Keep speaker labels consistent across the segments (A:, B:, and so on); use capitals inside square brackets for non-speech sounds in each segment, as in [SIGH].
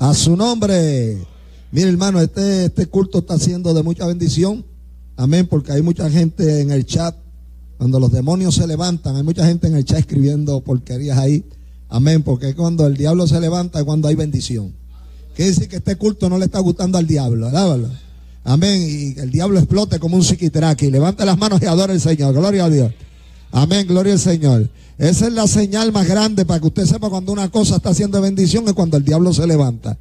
A: A su nombre. Mire, hermano, este, este culto está siendo de mucha bendición. Amén, porque hay mucha gente en el chat. Cuando los demonios se levantan, hay mucha gente en el chat escribiendo porquerías ahí. Amén, porque cuando el diablo se levanta es cuando hay bendición. Quiere decir que este culto no le está gustando al diablo. Alábalo. Amén. Y el diablo explote como un psiquitraqui. Levante las manos y adore al Señor. Gloria a Dios. Amén. Gloria al Señor. Esa es la señal más grande para que usted sepa cuando una cosa está haciendo bendición es cuando el diablo se levanta.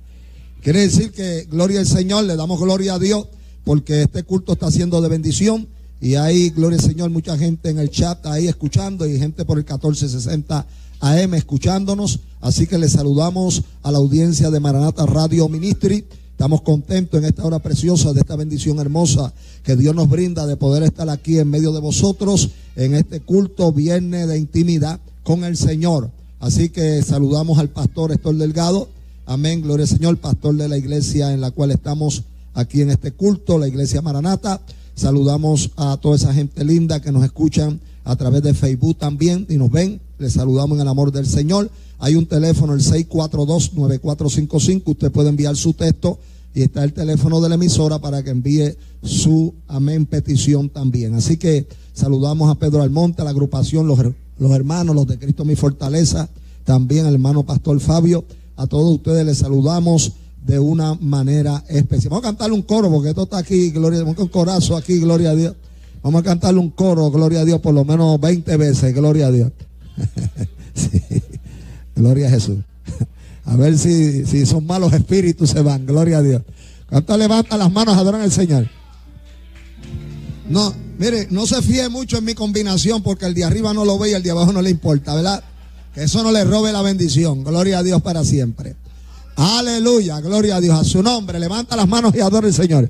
A: Quiere decir que gloria al Señor, le damos gloria a Dios porque este culto está siendo de bendición y hay, gloria al Señor, mucha gente en el chat ahí escuchando y gente por el 1460 AM escuchándonos. Así que le saludamos a la audiencia de Maranata Radio Ministry. Estamos contentos en esta hora preciosa de esta bendición hermosa que Dios nos brinda de poder estar aquí en medio de vosotros en este culto viernes de intimidad con el Señor. Así que saludamos al pastor Héctor Delgado. Amén, gloria al Señor, pastor de la iglesia en la cual estamos aquí en este culto, la iglesia Maranata. Saludamos a toda esa gente linda que nos escuchan a través de Facebook también y nos ven. Les saludamos en el amor del Señor. Hay un teléfono, el 642-9455. Usted puede enviar su texto y está el teléfono de la emisora para que envíe su amén petición también. Así que saludamos a Pedro Almonte, a la agrupación, los, los hermanos, los de Cristo mi fortaleza, también al hermano Pastor Fabio. A todos ustedes les saludamos de una manera especial. Vamos a cantarle un coro porque esto está aquí, gloria a Dios, un corazón aquí, gloria a Dios. Vamos a cantarle un coro, gloria a Dios, por lo menos 20 veces, gloria a Dios. [LAUGHS] Gloria a Jesús. [LAUGHS] A ver si, si son malos espíritus se van. Gloria a Dios. ¿Cuánto levanta las manos, adoran al Señor? No, mire, no se fíe mucho en mi combinación porque el de arriba no lo ve y el de abajo no le importa, ¿verdad? Que eso no le robe la bendición. Gloria a Dios para siempre. Aleluya, gloria a Dios. A su nombre, levanta las manos y adora al Señor.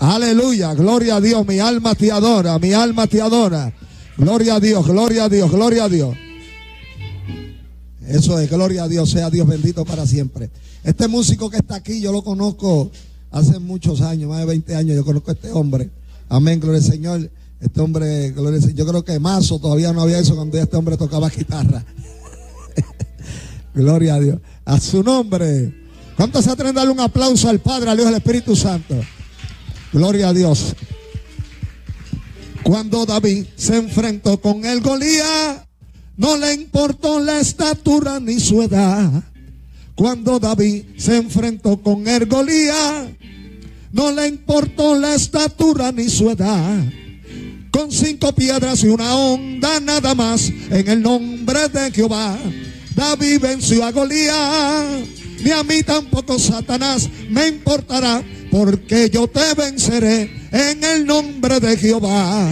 A: Aleluya, gloria a Dios. Mi alma te adora, mi alma te adora. Gloria a Dios, gloria a Dios, gloria a Dios. Eso es, gloria a Dios, sea Dios bendito para siempre. Este músico que está aquí, yo lo conozco hace muchos años, más de 20 años, yo conozco a este hombre. Amén, gloria al Señor. Este hombre, gloria al Señor. Yo creo que Mazo todavía no había eso cuando este hombre tocaba guitarra. [LAUGHS] gloria a Dios. A su nombre. ¿Cuántos se atreven a darle un aplauso al Padre, al y al Espíritu Santo? Gloria a Dios. Cuando David se enfrentó con el Golía, no le importó la estatura ni su edad. Cuando David se enfrentó con el no le importó la estatura ni su edad. Con cinco piedras y una onda nada más, en el nombre de Jehová, David venció a Golía. Ni a mí tampoco Satanás me importará, porque yo te venceré en el nombre de Jehová.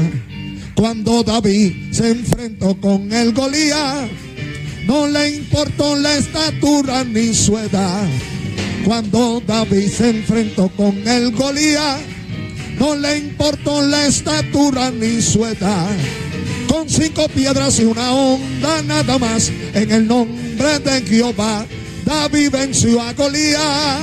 A: Cuando David se enfrentó con el Golía, no le importó la estatura ni su edad. Cuando David se enfrentó con el Golía, no le importó la estatura ni su edad. Con cinco piedras y una onda nada más, en el nombre de Jehová, David venció a Golía.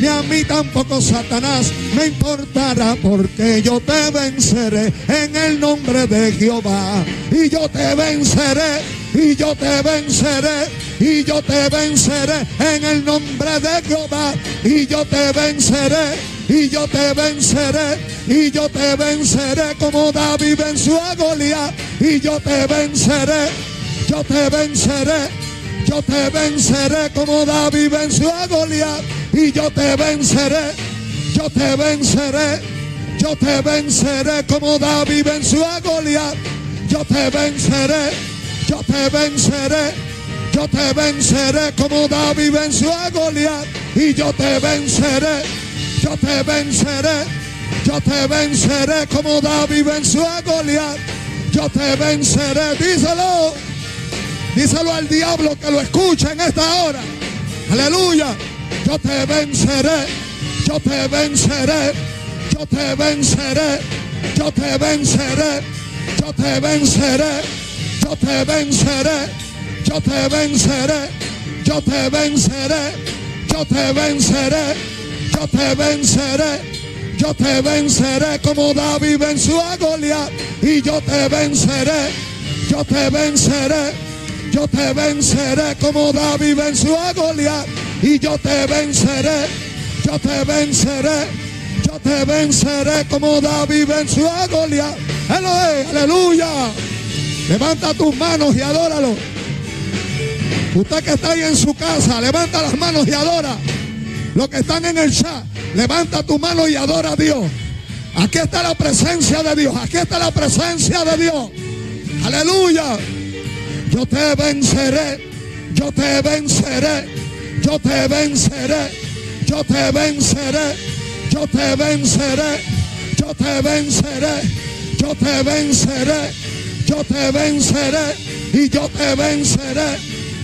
A: Ni a mí tampoco Satanás me importará porque yo te venceré en el nombre de Jehová. Y yo te venceré, y yo te venceré, y yo te venceré en el nombre de Jehová. Y yo te venceré, y yo te venceré, y yo te venceré como David venció a Goliat. Y yo te venceré, yo te venceré. Yo te venceré como David venció a Goliat. Y yo te venceré. Yo te venceré. Yo te venceré como David venció a Goliat. Yo te venceré. Yo te venceré. Yo te venceré como David venció a Goliat. Y yo te venceré. Yo te venceré. Yo te venceré como David venció a Goliat. Yo te venceré. Díselo. Díselo al diablo que lo escuche en esta hora. Aleluya. Yo te venceré. Yo te venceré. Yo te venceré. Yo te venceré. Yo te venceré. Yo te venceré. Yo te venceré. Yo te venceré. Yo te venceré. Yo te venceré. Yo te venceré como David venció a Goliat. Y yo te venceré. Yo te venceré. Yo te venceré como David venció a Goliat. Y yo te venceré. Yo te venceré. Yo te venceré como David venció a Goliat. Aleluya. Levanta tus manos y adóralo. Usted que está ahí en su casa, levanta las manos y adora. Los que están en el chat, levanta tu mano y adora a Dios. Aquí está la presencia de Dios. Aquí está la presencia de Dios. Aleluya. Yo te venceré, yo te venceré, yo te venceré, yo te venceré, yo te venceré, yo te venceré, yo te venceré, yo te venceré y yo te venceré,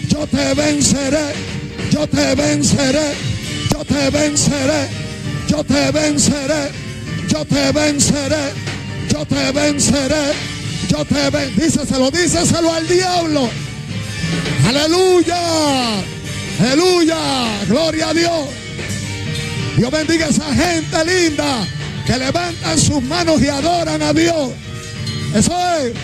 A: yo te venceré, yo te venceré, yo te venceré, yo te venceré, yo te venceré, yo te venceré. Yo te ven. Díceselo, díceselo al diablo. Aleluya. Aleluya. Gloria a Dios. Dios bendiga a esa gente linda que levantan sus manos y adoran a Dios. Eso es.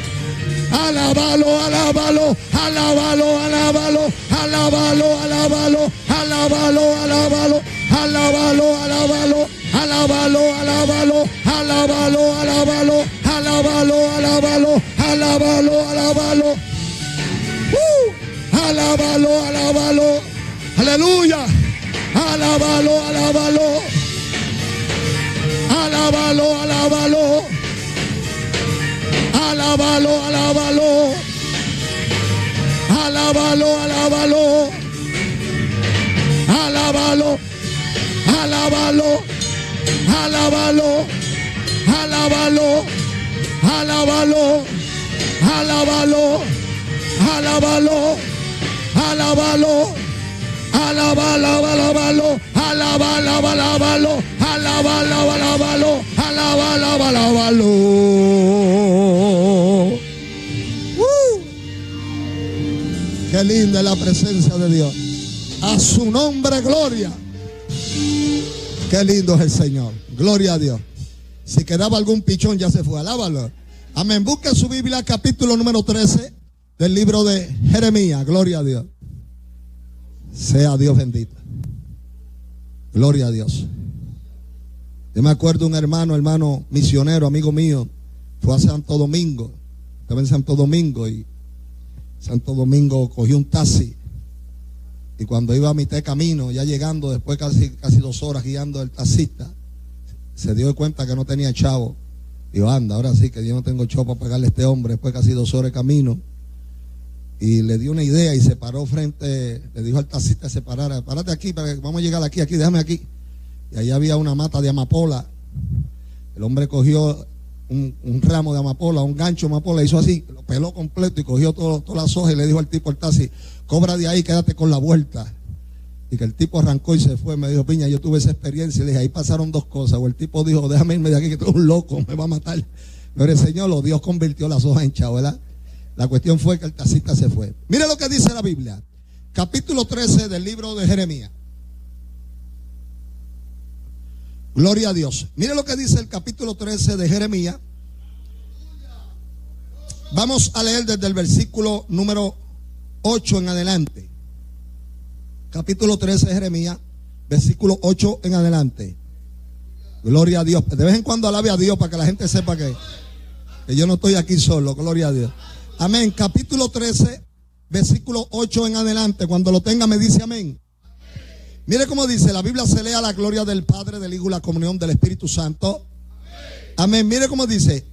A: Alábalo, alábalo, alábalo, alábalo, alábalo, alábalo, alábalo, alábalo, alábalo, alábalo, alábalo, alábalo, alábalo, alábalo, alábalo, alábalo, alábalo, alábalo. Uh, alábalo, alábalo. Aleluya. Alábalo, alábalo. Alábalo, alábalo. Alábalo, alábalo. Alábalo, alábalo. Alábalo. Alábalo. Alábalo. Alábalo. Alábalo. Alábalo. Alábalo. Alábalo. Alábalo, alábalo, alábalo, alábalo, alábalo, alábalo, alábalo, alábalo. Uh. Qué linda la presencia de Dios. A su nombre, gloria. Qué lindo es el Señor. Gloria a Dios. Si quedaba algún pichón, ya se fue. Alábalo. Amén. Busque su Biblia, capítulo número 13 del libro de Jeremías. Gloria a Dios. Sea Dios bendito. Gloria a Dios. Yo me acuerdo un hermano, hermano misionero, amigo mío, fue a Santo Domingo. Estaba en Santo Domingo y Santo Domingo cogió un taxi. Y cuando iba a mitad camino, ya llegando, después casi, casi dos horas guiando el taxista, se dio cuenta que no tenía chavo. Dijo, anda, ahora sí que yo no tengo chavo para pagarle a este hombre, después casi dos horas de camino y le dio una idea y se paró frente, le dijo al taxista que se parara, párate aquí, para que vamos a llegar aquí, aquí, déjame aquí. Y ahí había una mata de amapola. El hombre cogió un, ramo de amapola, un gancho de amapola, hizo así, lo peló completo y cogió todas las hojas y le dijo al tipo al taxi, cobra de ahí, quédate con la vuelta. Y que el tipo arrancó y se fue. Me dijo, Piña, yo tuve esa experiencia. Y dije, ahí pasaron dos cosas. O el tipo dijo, déjame irme de aquí, que tú eres un loco, me va a matar. Pero el Señor, lo Dios convirtió las hojas en chavo, ¿verdad? La cuestión fue que el taxista se fue. Mire lo que dice la Biblia. Capítulo 13 del libro de Jeremías. Gloria a Dios. Mire lo que dice el capítulo 13 de Jeremías. Vamos a leer desde el versículo número 8 en adelante. Capítulo 13 de Jeremías, versículo 8 en adelante. Gloria a Dios. De vez en cuando alabe a Dios para que la gente sepa que, yo no estoy aquí solo. Gloria a Dios. Amén. Capítulo 13, versículo 8 en adelante. Cuando lo tenga me dice amén. Mire cómo dice, la Biblia se lee a la gloria del Padre, del Hijo y la comunión del Espíritu Santo. Amén. Mire cómo dice.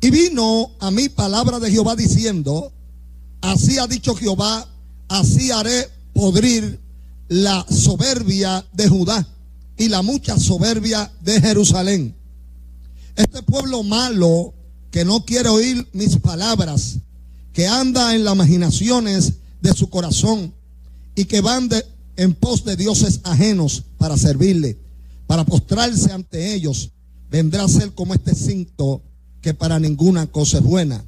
A: Y vino a mí palabra de Jehová diciendo, así ha dicho Jehová, así haré podrir la soberbia de Judá y la mucha soberbia de Jerusalén. Este pueblo malo que no quiere oír mis palabras, que anda en las imaginaciones de su corazón y que van de, en pos de dioses ajenos para servirle, para postrarse ante ellos, vendrá a ser como este cinto que para ninguna cosa es buena.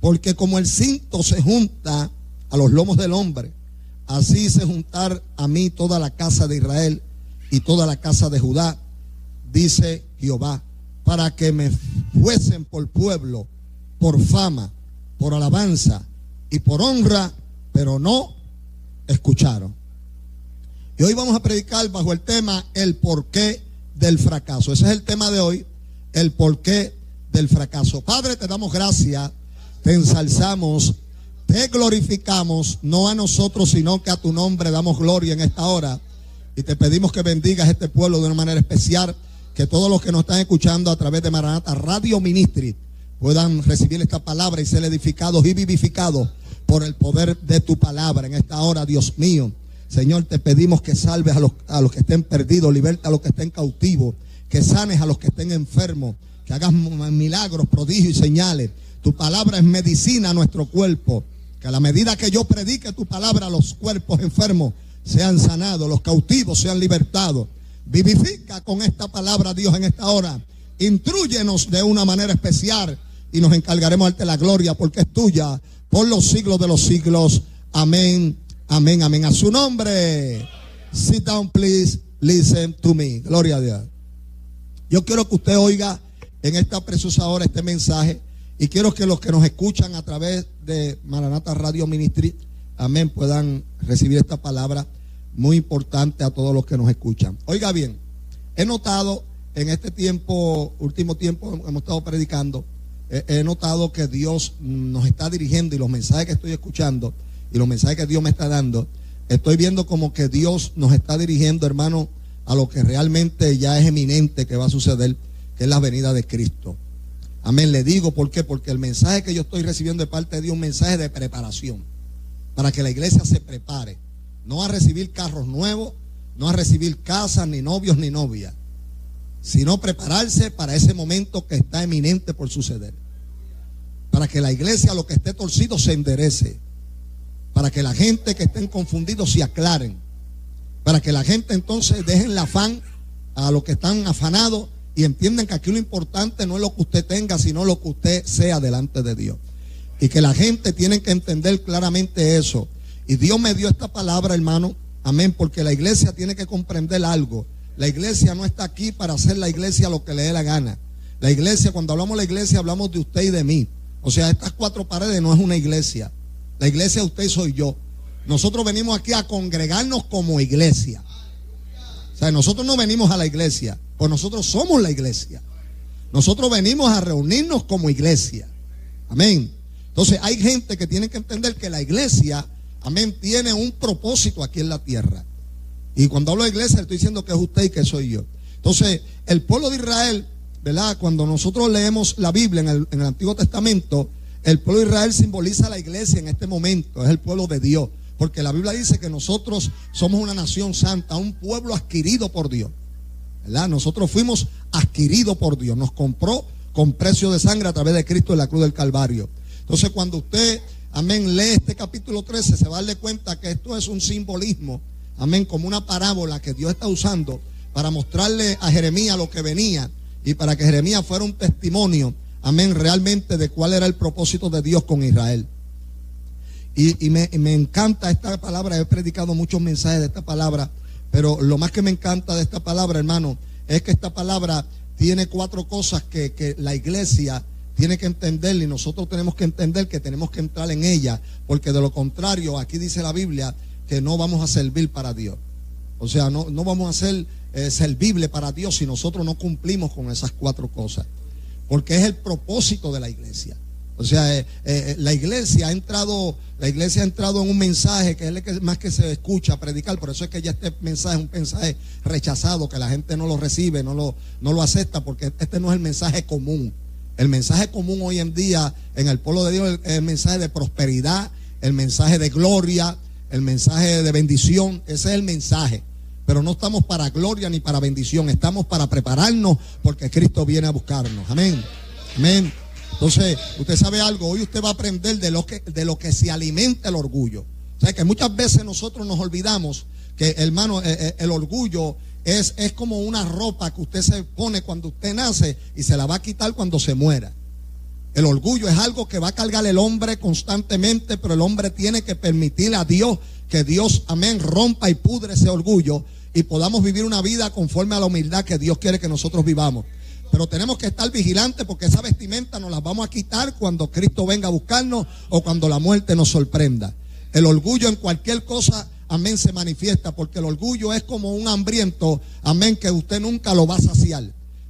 A: Porque como el cinto se junta a los lomos del hombre, así se juntar a mí toda la casa de Israel y toda la casa de Judá, dice Jehová, para que me fuesen por pueblo, por fama, por alabanza y por honra, pero no escucharon. Y hoy vamos a predicar bajo el tema el porqué del fracaso. Ese es el tema de hoy, el porqué del fracaso. Padre, te damos gracias, te ensalzamos, te glorificamos, no a nosotros, sino que a tu nombre damos gloria en esta hora. Y te pedimos que bendigas este pueblo de una manera especial, que todos los que nos están escuchando a través de Maranata Radio Ministry puedan recibir esta palabra y ser edificados y vivificados por el poder de tu palabra en esta hora, Dios mío. Señor, te pedimos que salves a los, a los que estén perdidos, liberta a los que estén cautivos, que sanes a los que estén enfermos, que hagas milagros, prodigios y señales. Tu palabra es medicina a nuestro cuerpo. Que a la medida que yo predique tu palabra, los cuerpos enfermos sean sanados, los cautivos sean libertados. Vivifica con esta palabra, Dios, en esta hora. Intrúyenos de una manera especial y nos encargaremos de la gloria porque es tuya por los siglos de los siglos. Amén Amén, amén. A su nombre. Sit down, please. Listen to me. Gloria a Dios. Yo quiero que usted oiga en esta preciosa hora este mensaje y quiero que los que nos escuchan a través de Maranata Radio Ministry, amén, puedan recibir esta palabra muy importante a todos los que nos escuchan. Oiga bien, he notado en este tiempo, último tiempo, hemos estado predicando, he notado que Dios nos está dirigiendo y los mensajes que estoy escuchando y los mensajes que Dios me está dando, estoy viendo como que Dios nos está dirigiendo, hermano, a lo que realmente ya es eminente que va a suceder, que es la venida de Cristo. Amén. Le digo por qué, porque el mensaje que yo estoy recibiendo de parte de Dios es un mensaje de preparación, para que la iglesia se prepare, no a recibir carros nuevos, no a recibir casas, ni novios, ni novias, sino prepararse para ese momento que está eminente por suceder. Para que la iglesia, lo que esté torcido, se enderece. Para que la gente que estén confundidos se aclaren, para que la gente entonces dejen el afán a los que están afanados y entiendan que aquí lo importante no es lo que usted tenga, sino lo que usted sea delante de Dios. Y que la gente tiene que entender claramente eso. Y Dios me dio esta palabra, hermano, amén, porque la iglesia tiene que comprender algo. La iglesia no está aquí para hacer la iglesia lo que le dé la gana. La iglesia, cuando hablamos de la iglesia, hablamos de usted y de mí. O sea, estas cuatro paredes no es una iglesia. La iglesia usted soy yo. Nosotros venimos aquí a congregarnos como iglesia. O sea, nosotros no venimos a la iglesia, pues nosotros somos la iglesia. Nosotros venimos a reunirnos como iglesia. Amén. Entonces hay gente que tiene que entender que la iglesia, amén, tiene un propósito aquí en la tierra. Y cuando hablo de iglesia, estoy diciendo que es usted y que soy yo. Entonces, el pueblo de Israel, ¿verdad? Cuando nosotros leemos la Biblia en el, en el Antiguo Testamento, el pueblo de Israel simboliza la iglesia en este momento, es el pueblo de Dios. Porque la Biblia dice que nosotros somos una nación santa, un pueblo adquirido por Dios. Nosotros fuimos adquiridos por Dios, nos compró con precio de sangre a través de Cristo en la cruz del Calvario. Entonces cuando usted, amén, lee este capítulo 13, se va a darle cuenta que esto es un simbolismo, amén, como una parábola que Dios está usando para mostrarle a Jeremías lo que venía y para que Jeremías fuera un testimonio amén, realmente de cuál era el propósito de Dios con Israel. Y, me, encanta esta palabra, he predicado muchos mensajes de esta palabra, pero lo más que me encanta de esta palabra, hermano, es que esta palabra tiene cuatro cosas que, que la iglesia tiene que entender y nosotros tenemos que entender que tenemos que entrar en ella, porque de lo contrario, aquí dice la Biblia que no vamos a servir para Dios. O sea, no, no vamos a ser eh, servible para Dios si nosotros no cumplimos con esas cuatro cosas porque es el propósito de la iglesia. O sea, eh, eh, la iglesia ha entrado, la iglesia ha entrado en un mensaje que es el que más que se escucha predicar, por eso es que ya este mensaje es un mensaje rechazado, que la gente no lo recibe, no lo, no lo acepta, porque este no es el mensaje común. El mensaje común hoy en día en el pueblo de Dios es el mensaje de prosperidad, el mensaje de gloria, el mensaje de bendición, ese es el mensaje pero no estamos para gloria ni para bendición, estamos para prepararnos porque Cristo viene a buscarnos. Amén. Amén. Entonces, usted sabe algo, hoy usted va a aprender de lo que, de lo que se alimenta el orgullo. O sea que muchas veces nosotros nos olvidamos que, hermano, eh, eh, el orgullo es, es como una ropa que usted se pone cuando usted nace y se la va a quitar cuando se muera. El orgullo es algo que va a cargar el hombre constantemente, pero el hombre tiene que permitir a Dios que Dios, amén, rompa y pudre ese orgullo y podamos vivir una vida conforme a la humildad que Dios quiere que nosotros vivamos. Pero tenemos que estar vigilantes porque esa vestimenta nos la vamos a quitar cuando Cristo venga a buscarnos o cuando la muerte nos sorprenda. El orgullo en cualquier cosa, amén, se manifiesta porque el orgullo es como un hambriento, amén, que usted nunca lo va a saciar.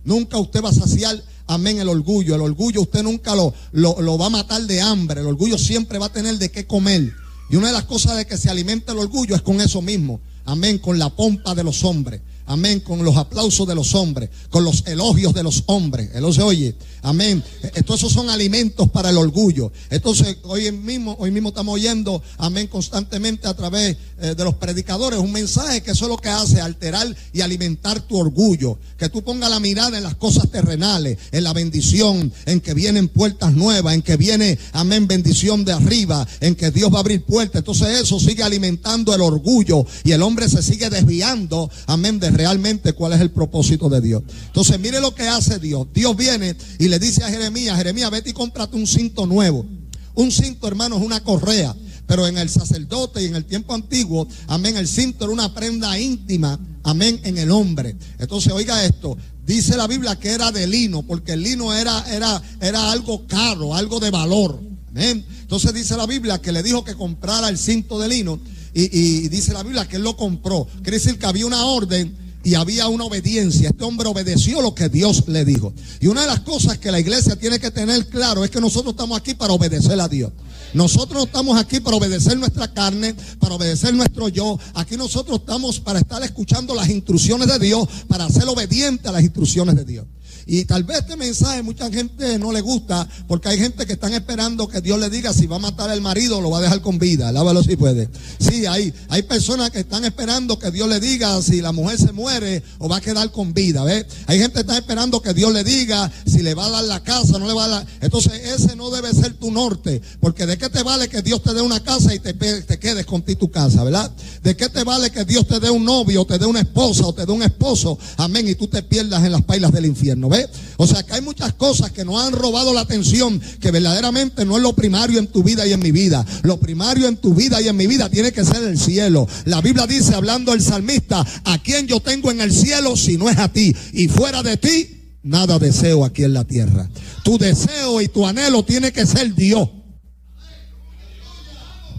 A: Nunca usted va a saciar, amén, el orgullo. El orgullo usted nunca lo, lo, lo va a matar de hambre. El orgullo siempre va a tener de qué comer. Y una de las cosas de que se alimenta el orgullo es con eso mismo. Amén, con la pompa de los hombres. Amén, con los aplausos de los hombres, con los elogios de los hombres. Él se oye. Amén. Esos son alimentos para el orgullo. Entonces, hoy mismo, hoy mismo estamos oyendo, amén, constantemente a través eh, de los predicadores, un mensaje que eso es lo que hace, alterar y alimentar tu orgullo. Que tú pongas la mirada en las cosas terrenales, en la bendición, en que vienen puertas nuevas, en que viene, amén, bendición de arriba, en que Dios va a abrir puertas. Entonces eso sigue alimentando el orgullo y el hombre se sigue desviando, amén, de realmente cuál es el propósito de Dios. Entonces, mire lo que hace Dios. Dios viene y le dice a Jeremías, Jeremías, vete y cómprate un cinto nuevo. Un cinto, hermano, es una correa. Pero en el sacerdote y en el tiempo antiguo, amén, el cinto era una prenda íntima, amén, en el hombre. Entonces, oiga esto, dice la Biblia que era de lino, porque el lino era, era, era algo caro, algo de valor. Amén. Entonces dice la Biblia que le dijo que comprara el cinto de lino y, y dice la Biblia que él lo compró. Quiere decir que había una orden y había una obediencia. Este hombre obedeció lo que Dios le dijo. Y una de las cosas que la iglesia tiene que tener claro es que nosotros estamos aquí para obedecer a Dios. Nosotros no estamos aquí para obedecer nuestra carne, para obedecer nuestro yo. Aquí nosotros estamos para estar escuchando las instrucciones de Dios, para ser obediente a las instrucciones de Dios. Y tal vez este mensaje mucha gente no le gusta porque hay gente que están esperando que Dios le diga si va a matar al marido o lo va a dejar con vida. Lávalo si puede. Sí, hay, hay personas que están esperando que Dios le diga si la mujer se muere o va a quedar con vida. ¿ves? Hay gente que está esperando que Dios le diga si le va a dar la casa no le va a dar. Entonces ese no debe ser tu norte. Porque de qué te vale que Dios te dé una casa y te, te quedes con ti tu casa, ¿verdad? ¿De qué te vale que Dios te dé un novio, o te dé una esposa o te dé un esposo? Amén. Y tú te pierdas en las pailas del infierno. ¿ves? O sea que hay muchas cosas que nos han robado la atención, que verdaderamente no es lo primario en tu vida y en mi vida. Lo primario en tu vida y en mi vida tiene que ser el cielo. La Biblia dice, hablando el salmista, a quien yo tengo en el cielo si no es a ti. Y fuera de ti, nada deseo aquí en la tierra. Tu deseo y tu anhelo tiene que ser Dios.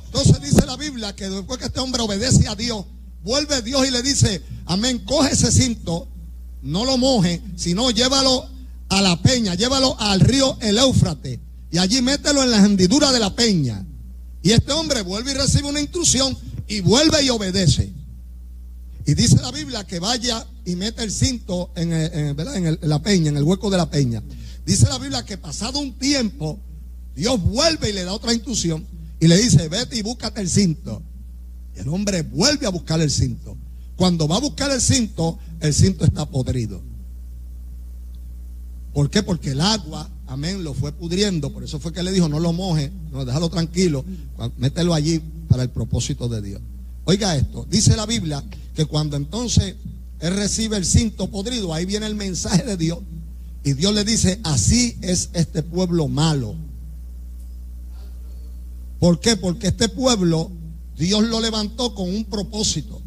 A: Entonces dice la Biblia que después que este hombre obedece a Dios, vuelve Dios y le dice, amén, coge ese cinto no lo moje, sino llévalo a la peña, llévalo al río El Éufrate y allí mételo en la hendidura de la peña. Y este hombre vuelve y recibe una instrucción y vuelve y obedece. Y dice la Biblia que vaya y mete el cinto en, la peña, en el hueco de la peña. Dice la Biblia que pasado un tiempo, Dios vuelve y le da otra instrucción y le dice, vete y búscate el cinto. Y el hombre vuelve a buscar el cinto. Cuando va a buscar el cinto, el cinto está podrido. ¿Por qué? Porque el agua, amén, lo fue pudriendo. Por eso fue que le dijo, no lo moje, no, déjalo tranquilo, mételo allí para el propósito de Dios. Oiga esto, dice la Biblia que cuando entonces él recibe el cinto podrido, ahí viene el mensaje de Dios. Y Dios le dice, así es este pueblo malo. ¿Por qué? Porque este pueblo Dios lo levantó con un propósito.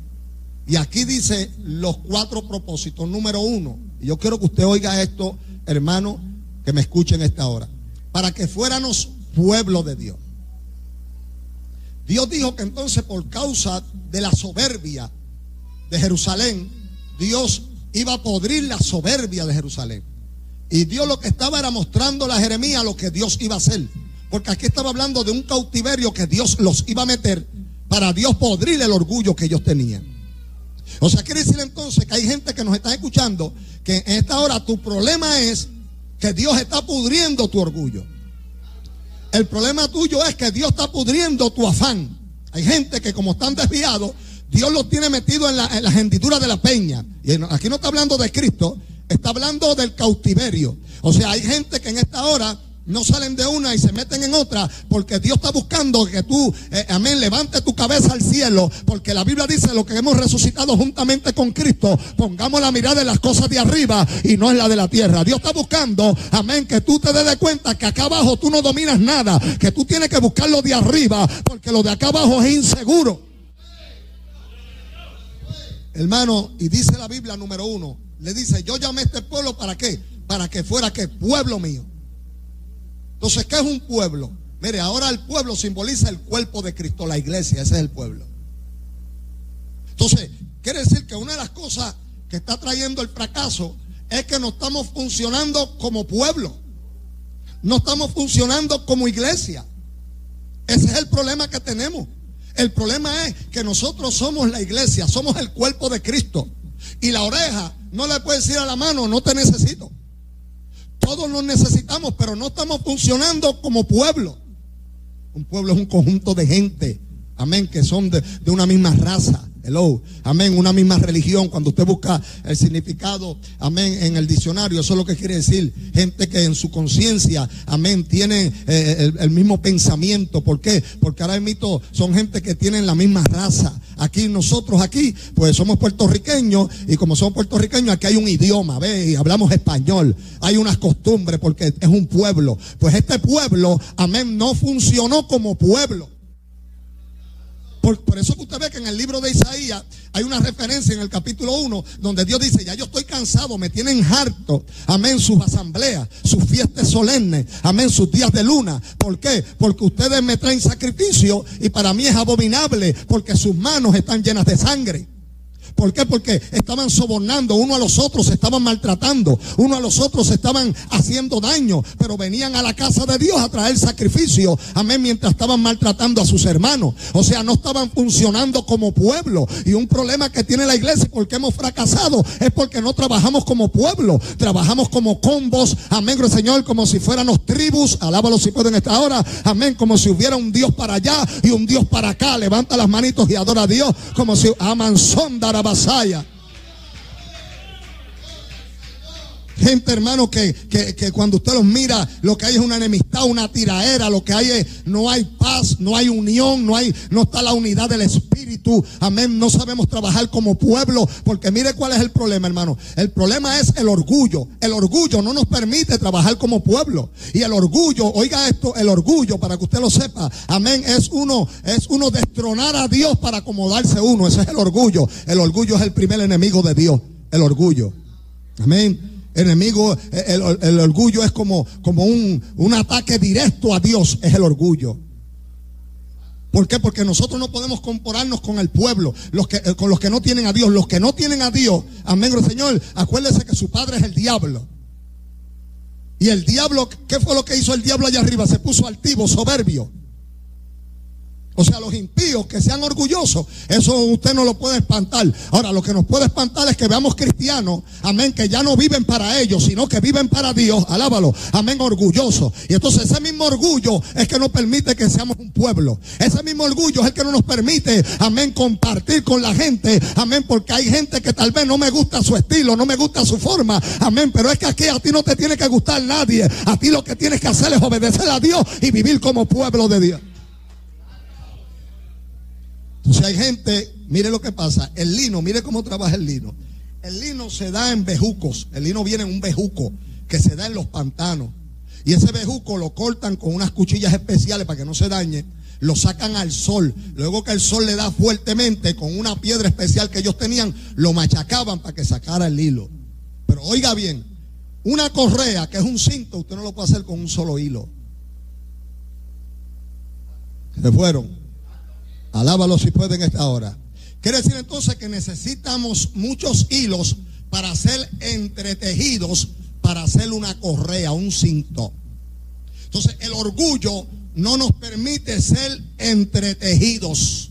A: Y aquí dice los cuatro propósitos. Número uno, y yo quiero que usted oiga esto, hermano, que me escuchen esta hora. Para que fuéramos pueblo de Dios. Dios dijo que entonces por causa de la soberbia de Jerusalén, Dios iba a podrir la soberbia de Jerusalén. Y Dios lo que estaba era mostrando a Jeremías lo que Dios iba a hacer. Porque aquí estaba hablando de un cautiverio que Dios los iba a meter para Dios podrir el orgullo que ellos tenían. O sea, quiere decir entonces que hay gente que nos está escuchando que en esta hora tu problema es que Dios está pudriendo tu orgullo. El problema tuyo es que Dios está pudriendo tu afán. Hay gente que como están desviados, Dios los tiene metido en la, en de la peña. Y aquí no está hablando de Cristo, está hablando del cautiverio. O sea, hay gente que en esta hora no salen de una y se meten en otra, porque Dios está buscando que tú, eh, amén, levante tu cabeza al cielo, porque la Biblia dice lo que hemos resucitado juntamente con Cristo, pongamos la mirada en las cosas de arriba y no en la de la tierra. Dios está buscando, amén, que tú te des de cuenta que acá abajo tú no dominas nada, que tú tienes que buscar lo de arriba, porque lo de acá abajo es inseguro. Hermano, y dice la Biblia número uno, le dice, yo llamé a este pueblo para qué? Para que fuera que pueblo mío. Entonces, ¿qué es un pueblo? Mire, ahora el pueblo simboliza el cuerpo de Cristo, la iglesia, ese es el pueblo. Entonces, quiere decir que una de las cosas que está trayendo el fracaso es que no estamos funcionando como pueblo. No estamos funcionando como iglesia. Ese es el problema que tenemos. El problema es que nosotros somos la iglesia, somos el cuerpo de Cristo. Y la oreja no le puede decir a la mano, no te necesito. Todos nos necesitamos, pero no estamos funcionando como pueblo. Un pueblo es un conjunto de gente, amén, que son de, una misma raza. Hello, amén, una misma religión. Cuando usted busca el significado, amén, en el diccionario, eso es lo que quiere decir. Gente que en su conciencia, amén, tiene eh, el, el, mismo pensamiento. ¿Por qué? Porque ahora mismo son gente que tienen la misma raza. Aquí nosotros aquí, pues somos puertorriqueños y como somos puertorriqueños, aquí hay un idioma, ¿ve? Y hablamos español. Hay unas costumbres porque es un pueblo. Pues este pueblo, amén, no funcionó como pueblo. Por, eso que usted ve que en el libro de Isaías hay una referencia en el capítulo 1 donde Dios dice, ya yo estoy cansado, me tienen harto, amén, sus asambleas, sus fiestas solemnes, amén, sus días de luna. ¿Por qué? Porque ustedes me traen sacrificio y para mí es abominable porque sus manos están llenas de sangre. ¿Por qué? Porque estaban sobornando, uno a los otros se estaban maltratando, uno a los otros se estaban haciendo daño, pero venían a la casa de Dios a traer sacrificio, amén, mientras estaban maltratando a sus hermanos. O sea, no estaban funcionando como pueblo. Y un problema que tiene la iglesia porque hemos fracasado es porque no trabajamos como pueblo, trabajamos como combos, amén, Señor, como si fuéramos tribus, alábalo si pueden esta hora, amén, como si hubiera un Dios para allá y un Dios para acá. Levanta las manitos y adora a Dios, como si aman sondara Rabassaia. Gente, hermano, que, que, cuando usted los mira, lo que hay es una enemistad, una tiraera, lo que hay es, no hay paz, no hay unión, no hay, no está la unidad del Espíritu. Amén. No sabemos trabajar como pueblo, porque mire cuál es el problema, hermano. El problema es el orgullo. El orgullo no nos permite trabajar como pueblo. Y el orgullo, oiga esto, el orgullo, para que usted lo sepa, amén, es uno, es uno destronar a Dios para acomodarse uno. Ese es el orgullo. El orgullo es el primer enemigo de Dios. El orgullo. Amén enemigo, el, orgullo es como, como un, un ataque directo a Dios, es el orgullo. ¿Por qué? Porque nosotros no podemos compararnos con el pueblo, los que, eh, con los que no tienen a Dios. Los que no tienen a Dios, amén, Señor, acuérdese que su padre es el diablo. Y el diablo, ¿qué fue lo que hizo el diablo allá arriba? Se puso altivo, soberbio. O sea, los impíos que sean orgullosos, eso usted no lo puede espantar. Ahora, lo que nos puede espantar es que veamos cristianos, amén, que ya no viven para ellos, sino que viven para Dios. Alábalo, amén, orgulloso. Y entonces ese mismo orgullo es que no permite que seamos un pueblo. Ese mismo orgullo es el que no nos permite, amén, compartir con la gente. Amén, porque hay gente que tal vez no me gusta su estilo, no me gusta su forma. Amén, pero es que aquí a ti no te tiene que gustar nadie. A ti lo que tienes que hacer es obedecer a Dios y vivir como pueblo de Dios. Entonces hay gente, mire lo que pasa, el lino, mire cómo trabaja el lino. El lino se da en bejucos, el lino viene en un bejuco que se da en los pantanos. Y ese bejuco lo cortan con unas cuchillas especiales para que no se dañe. Lo sacan al sol. Luego que el sol le da fuertemente con una piedra especial que ellos tenían, lo machacaban para que sacara el hilo. Pero oiga bien, una correa que es un cinto, usted no lo puede hacer con un solo hilo. Se fueron. Alábalo si pueden esta hora. Quiere decir entonces que necesitamos muchos hilos para ser entretejidos, para hacer una correa, un cinto. Entonces el orgullo no nos permite ser entretejidos.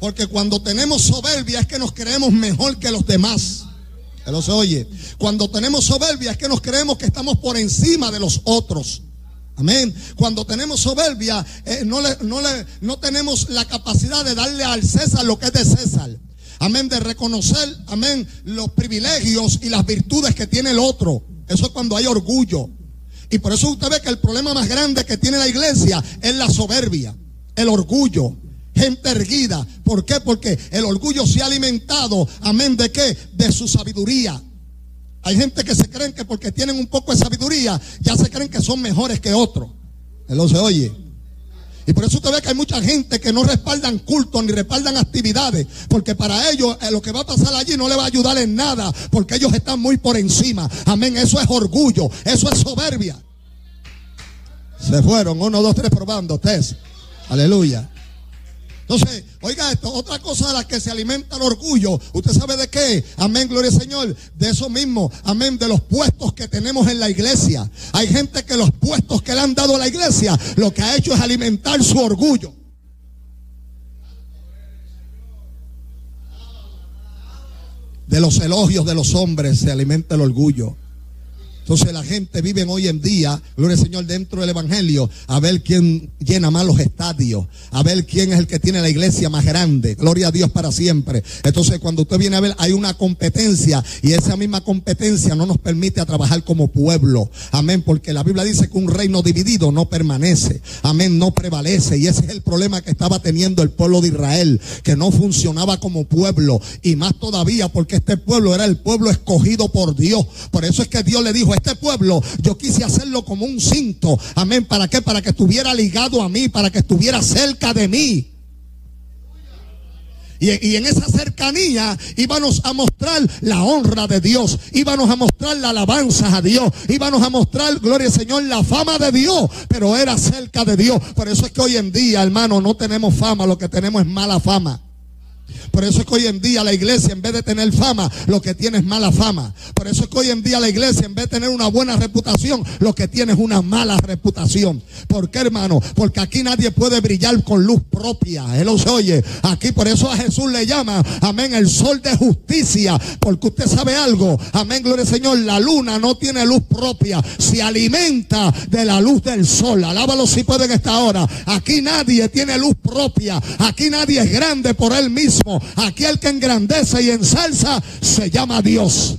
A: Porque cuando tenemos soberbia es que nos creemos mejor que los demás. Se oye. Cuando tenemos soberbia es que nos creemos que estamos por encima de los otros. Amén. Cuando tenemos soberbia, eh, no, le, no, le, no tenemos la capacidad de darle al César lo que es de César. Amén. De reconocer, amén, los privilegios y las virtudes que tiene el otro. Eso es cuando hay orgullo. Y por eso usted ve que el problema más grande que tiene la iglesia es la soberbia, el orgullo, gente erguida. ¿Por qué? Porque el orgullo se ha alimentado, amén, ¿de qué? De su sabiduría. Hay gente que se creen que porque tienen un poco de sabiduría, ya se creen que son mejores que otros. Él lo se oye. Y por eso usted ve que hay mucha gente que no respaldan cultos ni respaldan actividades, porque para ellos eh, lo que va a pasar allí no le va a ayudar en nada, porque ellos están muy por encima. Amén, eso es orgullo, eso es soberbia. Se fueron, uno, dos, tres probando, tres. Aleluya. Entonces, oiga esto, otra cosa de la que se alimenta el orgullo, ¿usted sabe de qué? Amén, gloria al Señor. De eso mismo, amén, de los puestos que tenemos en la iglesia. Hay gente que los puestos que le han dado a la iglesia, lo que ha hecho es alimentar su orgullo. De los elogios de los hombres se alimenta el orgullo. Entonces la gente vive hoy en día, gloria al Señor, dentro del Evangelio, a ver quién llena más los estadios, a ver quién es el que tiene la iglesia más grande. Gloria a Dios para siempre. Entonces cuando usted viene a ver, hay una competencia y esa misma competencia no nos permite a trabajar como pueblo. Amén, porque la Biblia dice que un reino dividido no permanece. Amén, no prevalece. Y ese es el problema que estaba teniendo el pueblo de Israel, que no funcionaba como pueblo. Y más todavía porque este pueblo era el pueblo escogido por Dios. Por eso es que Dios le dijo, este pueblo, yo quise hacerlo como un cinto. Amén. ¿Para qué? Para que estuviera ligado a mí, para que estuviera cerca de mí. Y, en esa cercanía íbamos a mostrar la honra de Dios, íbamos a mostrar la alabanza a Dios, íbamos a mostrar, gloria al Señor, la fama de Dios, pero era cerca de Dios. Por eso es que hoy en día, hermano, no tenemos fama, lo que tenemos es mala fama. Por eso es que hoy en día la iglesia, en vez de tener fama, lo que tiene es mala fama. Por eso es que hoy en día la iglesia, en vez de tener una buena reputación, lo que tiene es una mala reputación. ¿Por qué, hermano? Porque aquí nadie puede brillar con luz propia. Él lo se oye. Aquí por eso a Jesús le llama, amén, el sol de justicia. Porque usted sabe algo. Amén, gloria al Señor. La luna no tiene luz propia. Se alimenta de la luz del sol. Alábalo si puede en esta hora. Aquí nadie tiene luz propia. Aquí nadie es grande por él mismo. Aquel que engrandece y ensalza se llama Dios.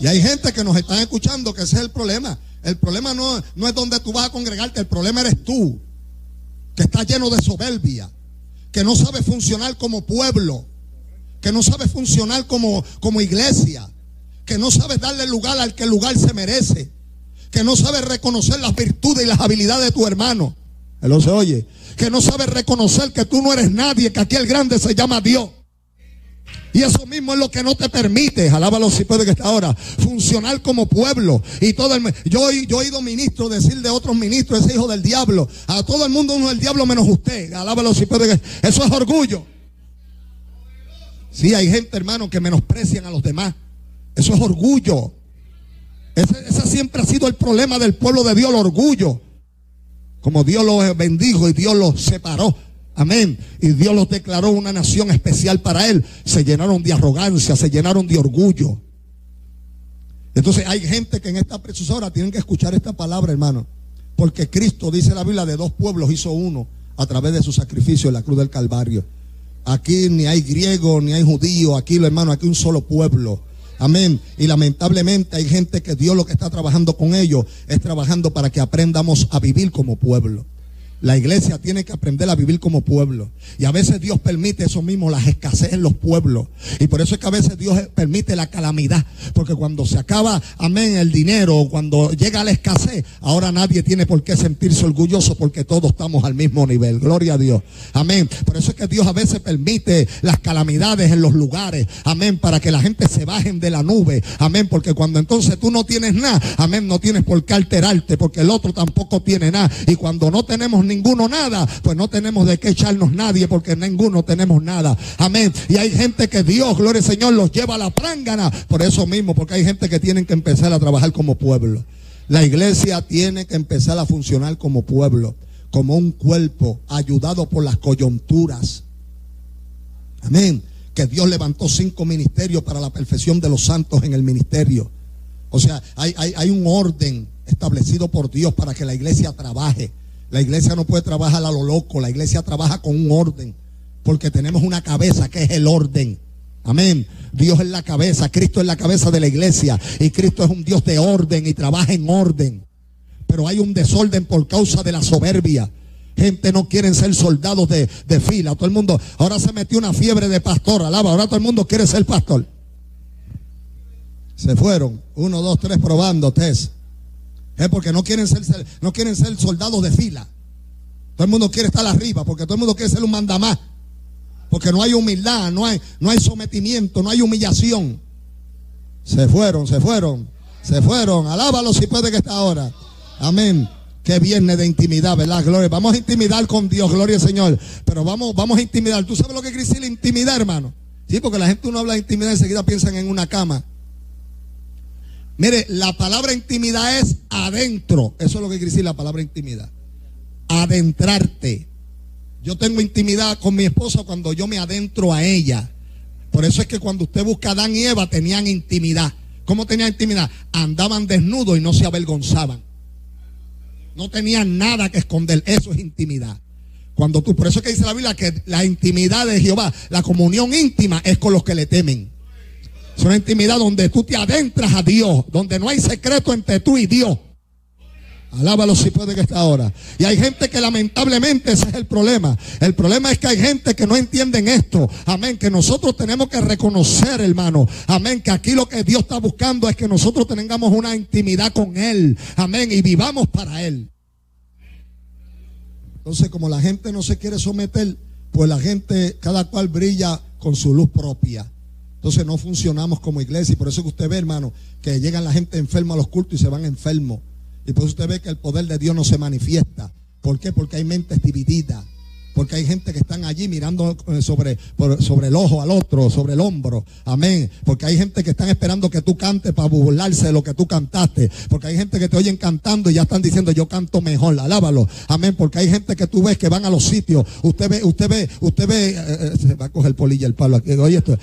A: Y hay gente que nos están escuchando que ese es el problema. El problema no, no es donde tú vas a congregarte, el problema eres tú, que estás lleno de soberbia, que no sabe funcionar como pueblo, que no sabe funcionar como, como iglesia, que no sabe darle lugar al que el lugar se merece, que no sabe reconocer las virtudes y las habilidades de tu hermano. Él se oye que no sabe reconocer que tú no eres nadie, que aquí el grande se llama Dios. Y eso mismo es lo que no te permite, alábalo si puede que está ahora, funcionar como pueblo. Y todo el yo, yo he oído ministros decir de otros ministros, ese hijo del diablo. A todo el mundo uno es el diablo menos usted. Alábalo si puede que. Eso es orgullo. Sí, hay gente, hermano, que menosprecian a los demás. Eso es orgullo. ese siempre ha sido el problema del pueblo de Dios, el orgullo. Como Dios los bendijo y Dios los separó. Amén. Y Dios los declaró una nación especial para él. Se llenaron de arrogancia, se llenaron de orgullo. Entonces hay gente que en esta preciosa tienen que escuchar esta palabra, hermano. Porque Cristo, dice la Biblia, de dos pueblos hizo uno a través de su sacrificio en la cruz del Calvario. Aquí ni hay griego, ni hay judío, aquí hermano, aquí un solo pueblo. Amén. Y lamentablemente hay gente que Dios lo que está trabajando con ellos es trabajando para que aprendamos a vivir como pueblo. La iglesia tiene que aprender a vivir como pueblo. Y a veces Dios permite eso mismo, las escasez en los pueblos. Y por eso es que a veces Dios permite la calamidad. Porque cuando se acaba, amén, el dinero, cuando llega la escasez, ahora nadie tiene por qué sentirse orgulloso porque todos estamos al mismo nivel. Gloria a Dios. Amén. Por eso es que Dios a veces permite las calamidades en los lugares. Amén. Para que la gente se bajen de la nube. Amén. Porque cuando entonces tú no tienes nada, amén, no tienes por qué alterarte. Porque el otro tampoco tiene nada. Y cuando no tenemos ni ninguno nada, pues no tenemos de qué echarnos nadie porque ninguno tenemos nada. Amén. Y hay gente que Dios, gloria al Señor, los lleva a la prángana. Por eso mismo, porque hay gente que tienen que empezar a trabajar como pueblo. La iglesia tiene que empezar a funcionar como pueblo, como un cuerpo, ayudado por las coyunturas. Amén. Que Dios levantó cinco ministerios para la perfección de los santos en el ministerio. O sea, hay, hay, hay un orden establecido por Dios para que la iglesia trabaje. La iglesia no puede trabajar a lo loco, la iglesia trabaja con un orden, porque tenemos una cabeza que es el orden. Amén. Dios es la cabeza, Cristo es la cabeza de la iglesia y Cristo es un Dios de orden y trabaja en orden. Pero hay un desorden por causa de la soberbia. Gente no quieren ser soldados de, fila. Todo el mundo, ahora se metió una fiebre de pastor, alaba. Ahora todo el mundo quiere ser pastor. Se fueron, uno, dos, tres, probando, test. Es porque no quieren ser, no quieren ser soldados de fila. Todo el mundo quiere estar arriba, porque todo el mundo quiere ser un mandamás. Porque no hay humildad, no hay, no hay sometimiento, no hay humillación. Se fueron, se fueron, se fueron. Alábalo si puede que está ahora. Amén. Que viernes de intimidad, ¿verdad? Gloria. Vamos a intimidar con Dios, gloria al Señor. Pero vamos, vamos a intimidar. ¿Tú sabes lo que quiere decir intimidad, hermano? Sí, porque la gente uno habla de intimidad enseguida piensan en una cama. Mire, la palabra intimidad es adentro. Eso es lo que quiere decir la palabra intimidad. Adentrarte. Yo tengo intimidad con mi esposa cuando yo me adentro a ella. Por eso es que cuando usted busca a Adán y Eva tenían intimidad. ¿Cómo tenían intimidad? Andaban desnudos y no se avergonzaban. No tenían nada que esconder. Eso es intimidad. Cuando tú, por eso es que dice la Biblia que la intimidad de Jehová, la comunión íntima es con los que le temen. Es una intimidad donde tú te adentras a Dios, donde no hay secreto entre tú y Dios. Alábalo si puede que está ahora. Y hay gente que lamentablemente ese es el problema. El problema es que hay gente que no entienden esto. Amén. Que nosotros tenemos que reconocer, hermano. Amén. Que aquí lo que Dios está buscando es que nosotros tengamos una intimidad con Él. Amén. Y vivamos para Él. Entonces, como la gente no se quiere someter, pues la gente, cada cual brilla con su luz propia. Entonces no funcionamos como iglesia. Y por eso que usted ve, hermano, que llegan la gente enferma a los cultos y se van enfermos. Y por eso usted ve que el poder de Dios no se manifiesta. ¿Por qué? Porque hay mentes divididas. Porque hay gente que están allí mirando eh, sobre, sobre el ojo al otro, sobre el hombro. Amén. Porque hay gente que están esperando que tú cantes para burlarse de lo que tú cantaste. Porque hay gente que te oyen cantando y ya están diciendo yo canto mejor. Alábalo. Amén. Porque hay gente que tú ves que van a los sitios. Usted ve, usted ve, usted ve, eh, eh, se va a coger polilla el palo aquí. Oye, esto,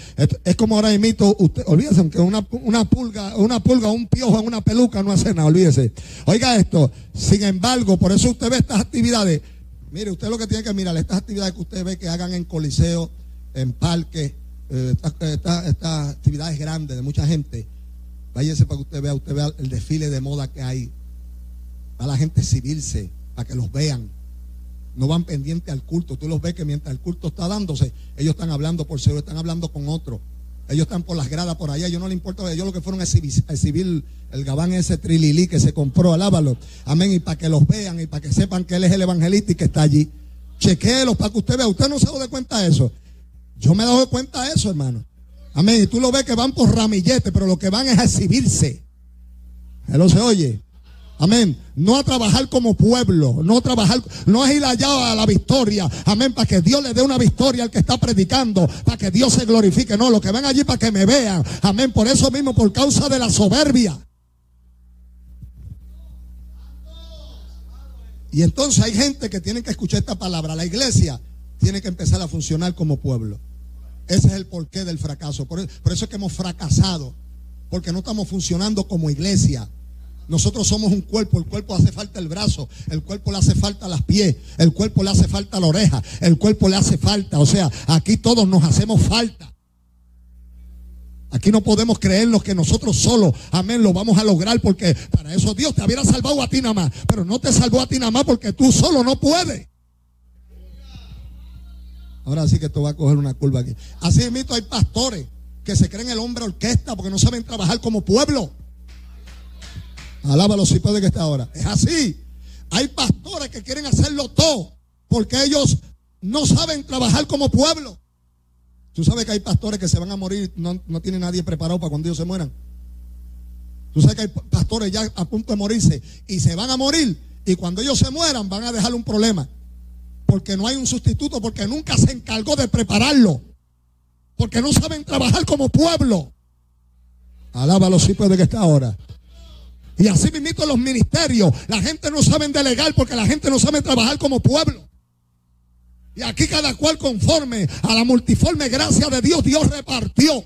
A: es como ahora imito, usted, olvídese, que una, una pulga, una pulga, un piojo en una peluca no hace nada, olvídese. Oiga esto. Sin embargo, por eso usted ve estas actividades Mire, usted lo que tiene que mirar, estas actividades que usted ve que hagan en coliseo, en parques, eh, estas, actividades grandes de mucha gente, váyase para que usted vea, usted vea el desfile de moda que hay. a la gente civilse, para que los vean. No van pendientes al culto. Tú los ves que mientras el culto está dándose, ellos están hablando por seguro, están hablando con otro. Ellos están por las gradas por allá. Yo no le importa. Ellos lo que fueron a exhibir, el gabán ese trililí que se compró. Alábalo. Amén. Y para que los vean y para que sepan que él es el evangelista y que está allí. Chequéelos para que usted vea. Usted no se da cuenta de eso. Yo me he dado cuenta de eso, hermano. Amén. Y tú lo ves que van por ramillete, pero lo que van es exhibirse. Él se oye. Amén. No a trabajar como pueblo, no a trabajar, no es ir allá a la victoria. Amén. Para que Dios le dé una victoria al que está predicando, para que Dios se glorifique. No, los que van allí para que me vean. Amén. Por eso mismo, por causa de la soberbia. Y entonces hay gente que tiene que escuchar esta palabra. La iglesia tiene que empezar a funcionar como pueblo. Ese es el porqué del fracaso. Por eso es que hemos fracasado. Porque no estamos funcionando como iglesia. Nosotros somos un cuerpo, el cuerpo hace falta el brazo, el cuerpo le hace falta las pies, el cuerpo le hace falta la oreja, el cuerpo le hace falta. O sea, aquí todos nos hacemos falta. Aquí no podemos creernos que nosotros solos, amén, lo vamos a lograr porque para eso Dios te hubiera salvado a ti nada más. Pero no te salvó a ti nada más porque tú solo no puedes. Ahora sí que tú vas a coger una curva aquí. Así mismo hay pastores que se creen el hombre orquesta porque no saben trabajar como pueblo. Alábalo si puede que esté ahora. Es así. Hay pastores que quieren hacerlo todo porque ellos no saben trabajar como pueblo. Tú sabes que hay pastores que se van a morir, no, no tiene nadie preparado para cuando ellos se mueran. Tú sabes que hay pastores ya a punto de morirse y se van a morir y cuando ellos se mueran van a dejar un problema. Porque no hay un sustituto, porque nunca se encargó de prepararlo. Porque no saben trabajar como pueblo. Alábalo si puede que esté ahora. Y así mismo los ministerios. La gente no sabe delegar porque la gente no sabe trabajar como pueblo. Y aquí cada cual conforme a la multiforme gracia de Dios, Dios repartió.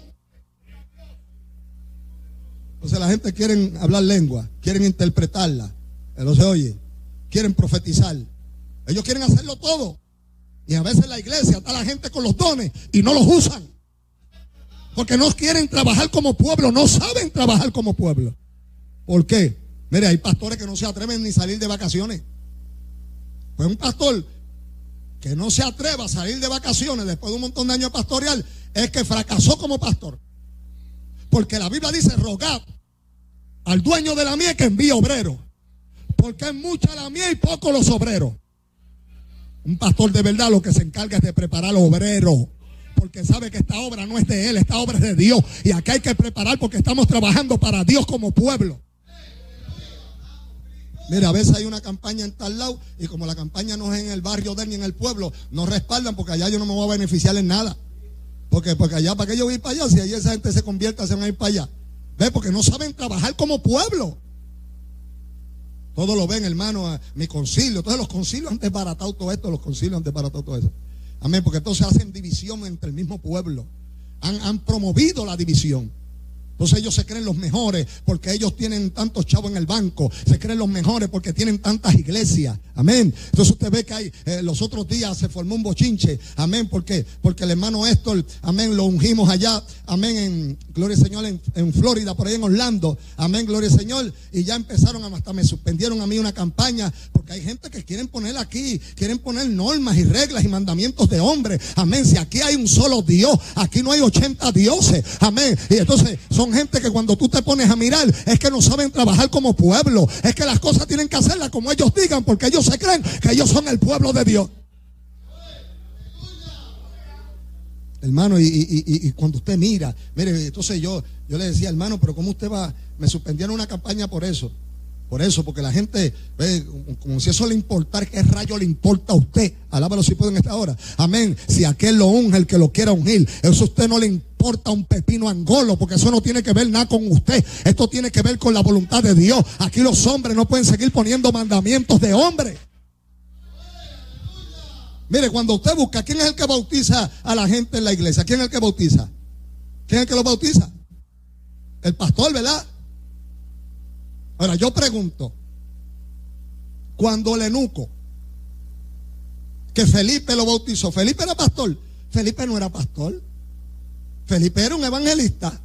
A: Entonces la gente quiere hablar lengua, quieren interpretarla. Pero se oye, quieren profetizar. Ellos quieren hacerlo todo. Y a veces la iglesia está la gente con los dones y no los usan. Porque no quieren trabajar como pueblo, no saben trabajar como pueblo. ¿Por qué? Mire, hay pastores que no se atreven ni salir de vacaciones. Pues un pastor que no se atreva a salir de vacaciones después de un montón de años pastoreal es que fracasó como pastor. Porque la Biblia dice, rogad al dueño de la mies que envíe obrero. Porque es mucha la mies y poco los obreros. Un pastor de verdad lo que se encarga es de preparar obreros porque sabe que esta obra no es de él, esta obra es de Dios. Y acá hay que preparar porque estamos trabajando para Dios como pueblo. Mira, a veces hay una campaña en tal lado y como la campaña no es en el barrio de él ni en el pueblo, no respaldan porque allá yo no me voy a beneficiar en nada. Porque, porque allá, ¿para qué yo voy para allá? Si allí esa gente se convierte, se van a ir para allá. ¿Ve? Porque no saben trabajar como pueblo. Todos lo ven, hermano, a mi concilio. Todos los concilios han desbaratado todo esto, los concilios han desbaratado todo eso. Amén, porque entonces hacen división entre el mismo pueblo. Han, han promovido la división. Entonces ellos se creen los mejores porque ellos tienen tantos chavos en el banco. Se creen los mejores porque tienen tantas iglesias. Amén. Entonces usted ve que hay, eh, los otros días se formó un bochinche. Amén. ¿Por qué? Porque el hermano Héctor, amén, lo ungimos allá. Amén. En, gloria al Señor, en, Florida, por ahí en Orlando. Amén. Gloria al Señor. Y ya empezaron, hasta me suspendieron a mí una campaña. Porque hay gente que quieren poner aquí, quieren poner normas y reglas y mandamientos de hombres. Amén. Si aquí hay un solo Dios, aquí no hay 80 dioses. Amén. Y entonces son gente que cuando tú te pones a mirar es que no saben trabajar como pueblo. Es que las cosas tienen que hacerlas como ellos digan porque ellos se creen que ellos son el pueblo de Dios. Hermano, y, cuando usted mira, mire, entonces yo, yo le decía, hermano, pero ¿cómo usted va? Me suspendieron una campaña por eso. Por eso, porque la gente ve como si eso le importara, ¿qué rayo le importa a usted? Alábalo si puede en esta hora. Amén. Si aquel lo unge, el que lo quiera ungir, eso a usted no le importa un pepino angolo, porque eso no tiene que ver nada con usted. Esto tiene que ver con la voluntad de Dios. Aquí los hombres no pueden seguir poniendo mandamientos de hombre. Mire, cuando usted busca, ¿quién es el que bautiza a la gente en la iglesia? ¿Quién es el que bautiza? ¿Quién es el que lo bautiza? El pastor, ¿verdad? Ahora, yo pregunto, cuando el enuco, que Felipe lo bautizó, Felipe era pastor, Felipe no era pastor, Felipe era un evangelista.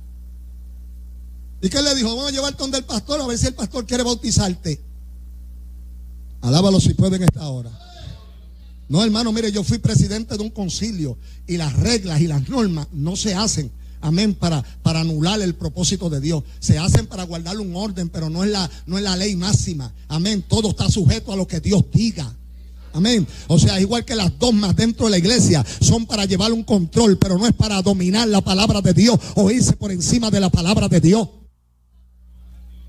A: ¿Y qué le dijo? Vamos a llevarte donde el pastor a ver si el pastor quiere bautizarte. Alábalo si puede en esta hora. No, hermano, mire, yo fui presidente de un concilio y las reglas y las normas no se hacen amén, para, para anular el propósito de Dios. Se hacen para guardar un orden, pero no es, la, no es la ley máxima. Amén, todo está sujeto a lo que Dios diga. Amén. O sea, igual que las dogmas dentro de la iglesia son para llevar un control, pero no es para dominar la palabra de Dios o irse por encima de la palabra de Dios.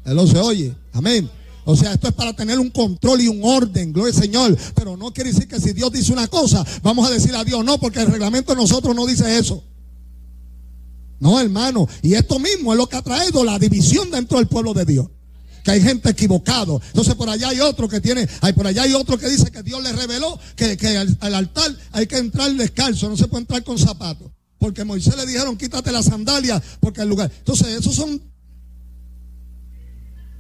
A: Él se oye. Amén. O sea, esto es para tener un control y un orden, gloria al Señor. Pero no quiere decir que si Dios dice una cosa, vamos a decir a Dios no, porque el reglamento de nosotros no dice eso. No, hermano. Y esto mismo es lo que ha traído la división dentro del pueblo de Dios. Que hay gente equivocado. Entonces por allá hay otro que tiene, hay por allá hay otro que dice que Dios le reveló que, al, altar hay que entrar descalzo, no se puede entrar con zapatos. Porque Moisés le dijeron quítate las sandalias porque el lugar. Entonces esos son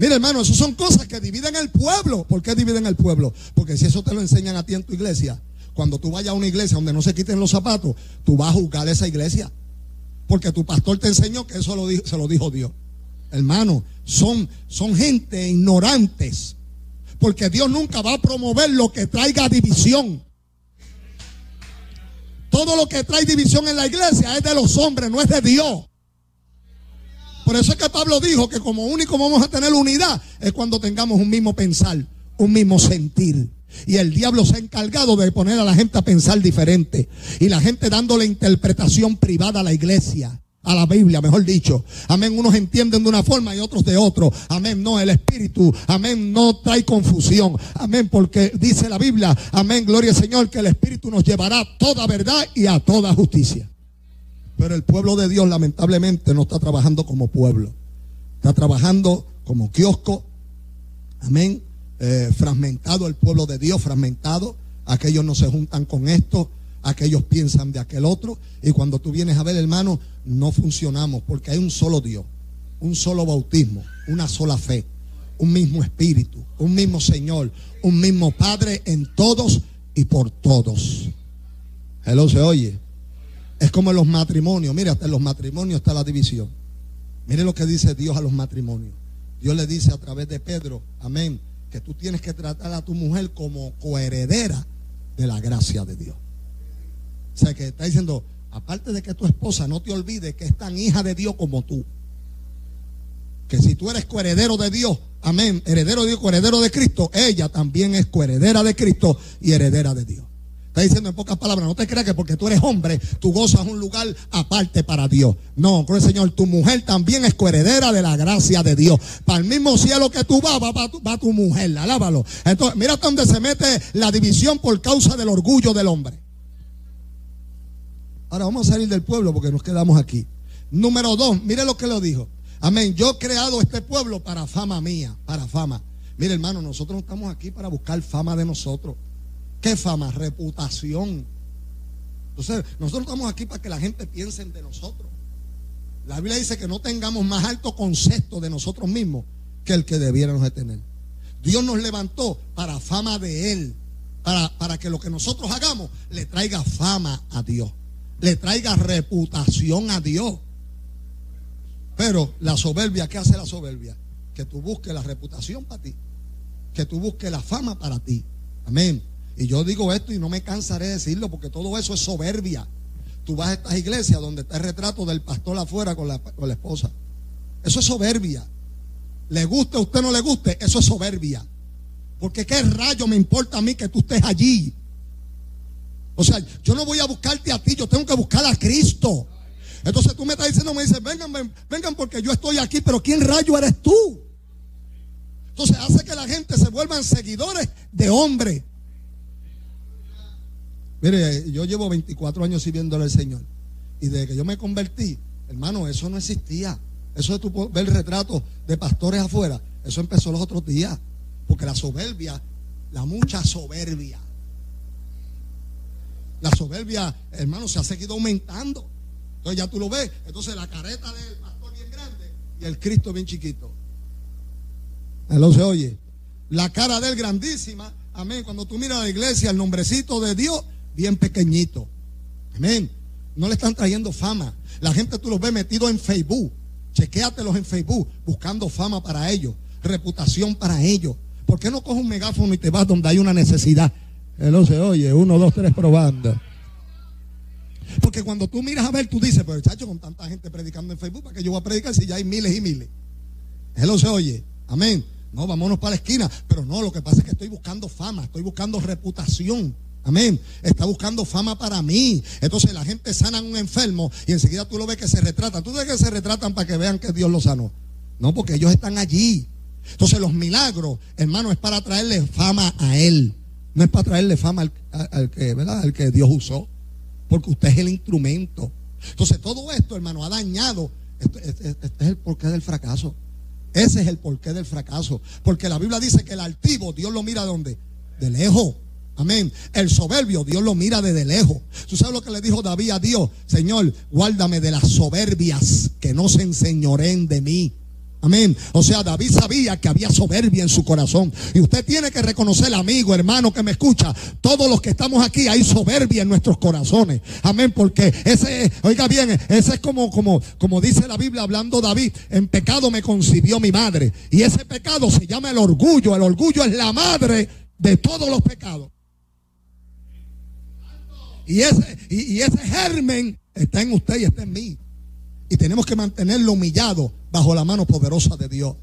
A: Mira, hermano, eso son cosas que dividen el pueblo. ¿Por qué dividen el pueblo? Porque si eso te lo enseñan a ti en tu iglesia, cuando tú vayas a una iglesia donde no se quiten los zapatos, tú vas a juzgar esa iglesia. Porque tu pastor te enseñó que eso lo se lo dijo Dios. Hermano, son, son gente ignorantes. Porque Dios nunca va a promover lo que traiga división. Todo lo que trae división en la iglesia es de los hombres, no es de Dios. Por eso es que Pablo dijo que como único vamos a tener unidad es cuando tengamos un mismo pensar, un mismo sentir. Y el diablo se ha encargado de poner a la gente a pensar diferente. Y la gente dándole interpretación privada a la iglesia. A la Biblia, mejor dicho. Amén. Unos entienden de una forma y otros de otro. Amén. No, el Espíritu. Amén. No trae confusión. Amén. Porque dice la Biblia. Amén. Gloria al Señor. Que el Espíritu nos llevará a toda verdad y a toda justicia. Pero el pueblo de Dios lamentablemente no está trabajando como pueblo. Está trabajando como kiosco. Amén eh, fragmentado el pueblo de Dios, fragmentado. Aquellos no se juntan con esto, aquellos piensan de aquel otro. Y cuando tú vienes a ver, hermano, no funcionamos porque hay un solo Dios, un solo bautismo, una sola fe, un mismo espíritu, un mismo Señor, un mismo Padre en todos y por todos. Hello, se oye. Es como en los matrimonios. Mire, hasta en los matrimonios está la división. Mire lo que dice Dios a los matrimonios. Dios le dice a través de Pedro, amén, que tú tienes que tratar a tu mujer como coheredera de la gracia de Dios. Sea que está diciendo, aparte de que tu esposa no te olvide que es tan hija de Dios como tú. Que si tú eres coheredero de Dios, amén, heredero de Dios, coheredero de Cristo, ella también es coheredera de Cristo y heredera de Dios. Está diciendo en pocas palabras, no te creas que porque tú eres hombre, tú gozas un lugar aparte para Dios. No, el Señor, tu mujer también es coheredera de la gracia de Dios. Para el mismo cielo que tú vas, va, va tu mujer, alábalo. Entonces, mira hasta donde se mete la división por causa del orgullo del hombre. Ahora vamos a salir del pueblo porque nos quedamos aquí. Número dos, mire lo que lo dijo. Amén. Yo he creado este pueblo para fama mía, para fama. Mire, hermano, nosotros no estamos aquí para buscar fama de nosotros. ¿Qué fama? Reputación. Entonces, nosotros estamos aquí para que la gente piense de nosotros. La Biblia dice que no tengamos más alto concepto de nosotros mismos que el que debiéramos de tener. Dios nos levantó para fama de Él, para, para que lo que nosotros hagamos le traiga fama a Dios, le traiga reputación a Dios. Pero la soberbia, ¿qué hace la soberbia? Que tú busques la reputación para ti, que tú busques la fama para ti. Amén. Y yo digo esto y no me cansaré de decirlo porque todo eso es soberbia. Tú vas a estas iglesias donde está el retrato del pastor afuera con la, con la esposa. Eso es soberbia. Le guste a usted no le guste, eso es soberbia. Porque qué rayo me importa a mí que tú estés allí. O sea, yo no voy a buscarte a ti, yo tengo que buscar a Cristo. Entonces tú me estás diciendo, me dices, vengan, vengan porque yo estoy aquí, pero ¿quién rayo eres tú? Entonces hace que la gente se vuelvan seguidores de hombre. Mire, yo llevo 24 años sirviéndole al Señor. Y desde que yo me convertí, hermano, eso no existía. Eso de tu ver retratos de pastores afuera, eso empezó los otros días. Porque la soberbia, la mucha soberbia, la soberbia, hermano, se ha seguido aumentando. Entonces ya tú lo ves. Entonces la careta del pastor bien grande y el Cristo bien chiquito. Él se oye. La cara de él grandísima. Amén. Cuando tú miras a la iglesia, el nombrecito de Dios bien pequeñito. Amén. No le están trayendo fama. La gente tú los ves metidos en Facebook. Chequéatelos en Facebook buscando fama para ellos, reputación para ellos. ¿Por qué no coges un megáfono y te vas donde hay una necesidad? Él se oye, uno, dos, tres probando. Porque cuando tú miras a ver, tú dices, pero chacho, con tanta gente predicando en Facebook, ¿para que yo voy a predicar si ya hay miles y miles? Él se oye. Amén. No, vámonos para la esquina. Pero no, lo que pasa es que estoy buscando fama, estoy buscando reputación. Amén. Está buscando fama para mí. Entonces la gente sana a un enfermo y enseguida tú lo ves que se retratan. ¿Tú ves que se retratan para que vean que Dios lo sanó? No, porque ellos están allí. Entonces los milagros, hermano, es para traerle fama a Él. No es para traerle fama al, que, ¿verdad? al que Dios usó. Porque usted es el instrumento. Entonces todo esto, hermano, ha dañado. Este, este, este es el porqué del fracaso. Ese es el porqué del fracaso. Porque la Biblia dice que el altivo, Dios lo mira de? De lejos. Amén. El soberbio, Dios lo mira desde lejos. ¿Tú sabes lo que le dijo David a Dios? Señor, guárdame de las soberbias que no se enseñoren de mí. Amén. O sea, David sabía que había soberbia en su corazón. Y usted tiene que reconocer, amigo, hermano que me escucha, todos los que estamos aquí hay soberbia en nuestros corazones. Amén. Porque ese, oiga bien, ese es como, como, como dice la Biblia hablando David, en pecado me concibió mi madre. Y ese pecado se llama el orgullo. El orgullo es la madre de todos los pecados. Y ese, y, ese germen está en usted y está en mí. Y tenemos que mantenerlo humillado bajo la mano poderosa de Dios.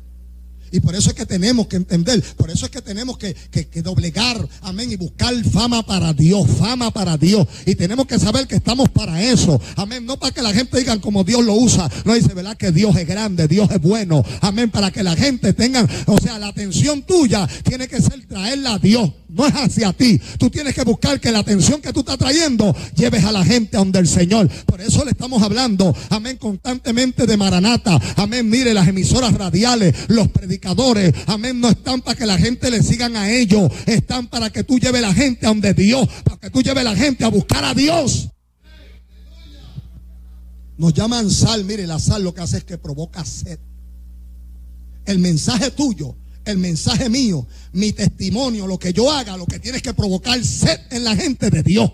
A: Y por eso es que tenemos que entender, por eso es que tenemos que, doblegar, amén, y buscar fama para Dios, fama para Dios. Y tenemos que saber que estamos para eso, amén, no para que la gente diga como Dios lo usa, no dice, ¿verdad? Que Dios es grande, Dios es bueno, amén, para que la gente tenga, o sea, la atención tuya tiene que ser traerla a Dios, no es hacia ti. Tú tienes que buscar que la atención que tú estás trayendo lleves a la gente a donde el Señor. Por eso le estamos hablando, amén, constantemente de Maranata, amén, mire las emisoras radiales, los predicadores amén, no están para que la gente le sigan a ellos, están para que tú lleves la gente a donde Dios, para que tú lleves la gente a buscar a Dios. Nos llaman sal, mire, la sal lo que hace es que provoca sed. El mensaje tuyo, el mensaje mío, mi testimonio, lo que yo haga, lo que tienes que provocar sed en la gente de Dios.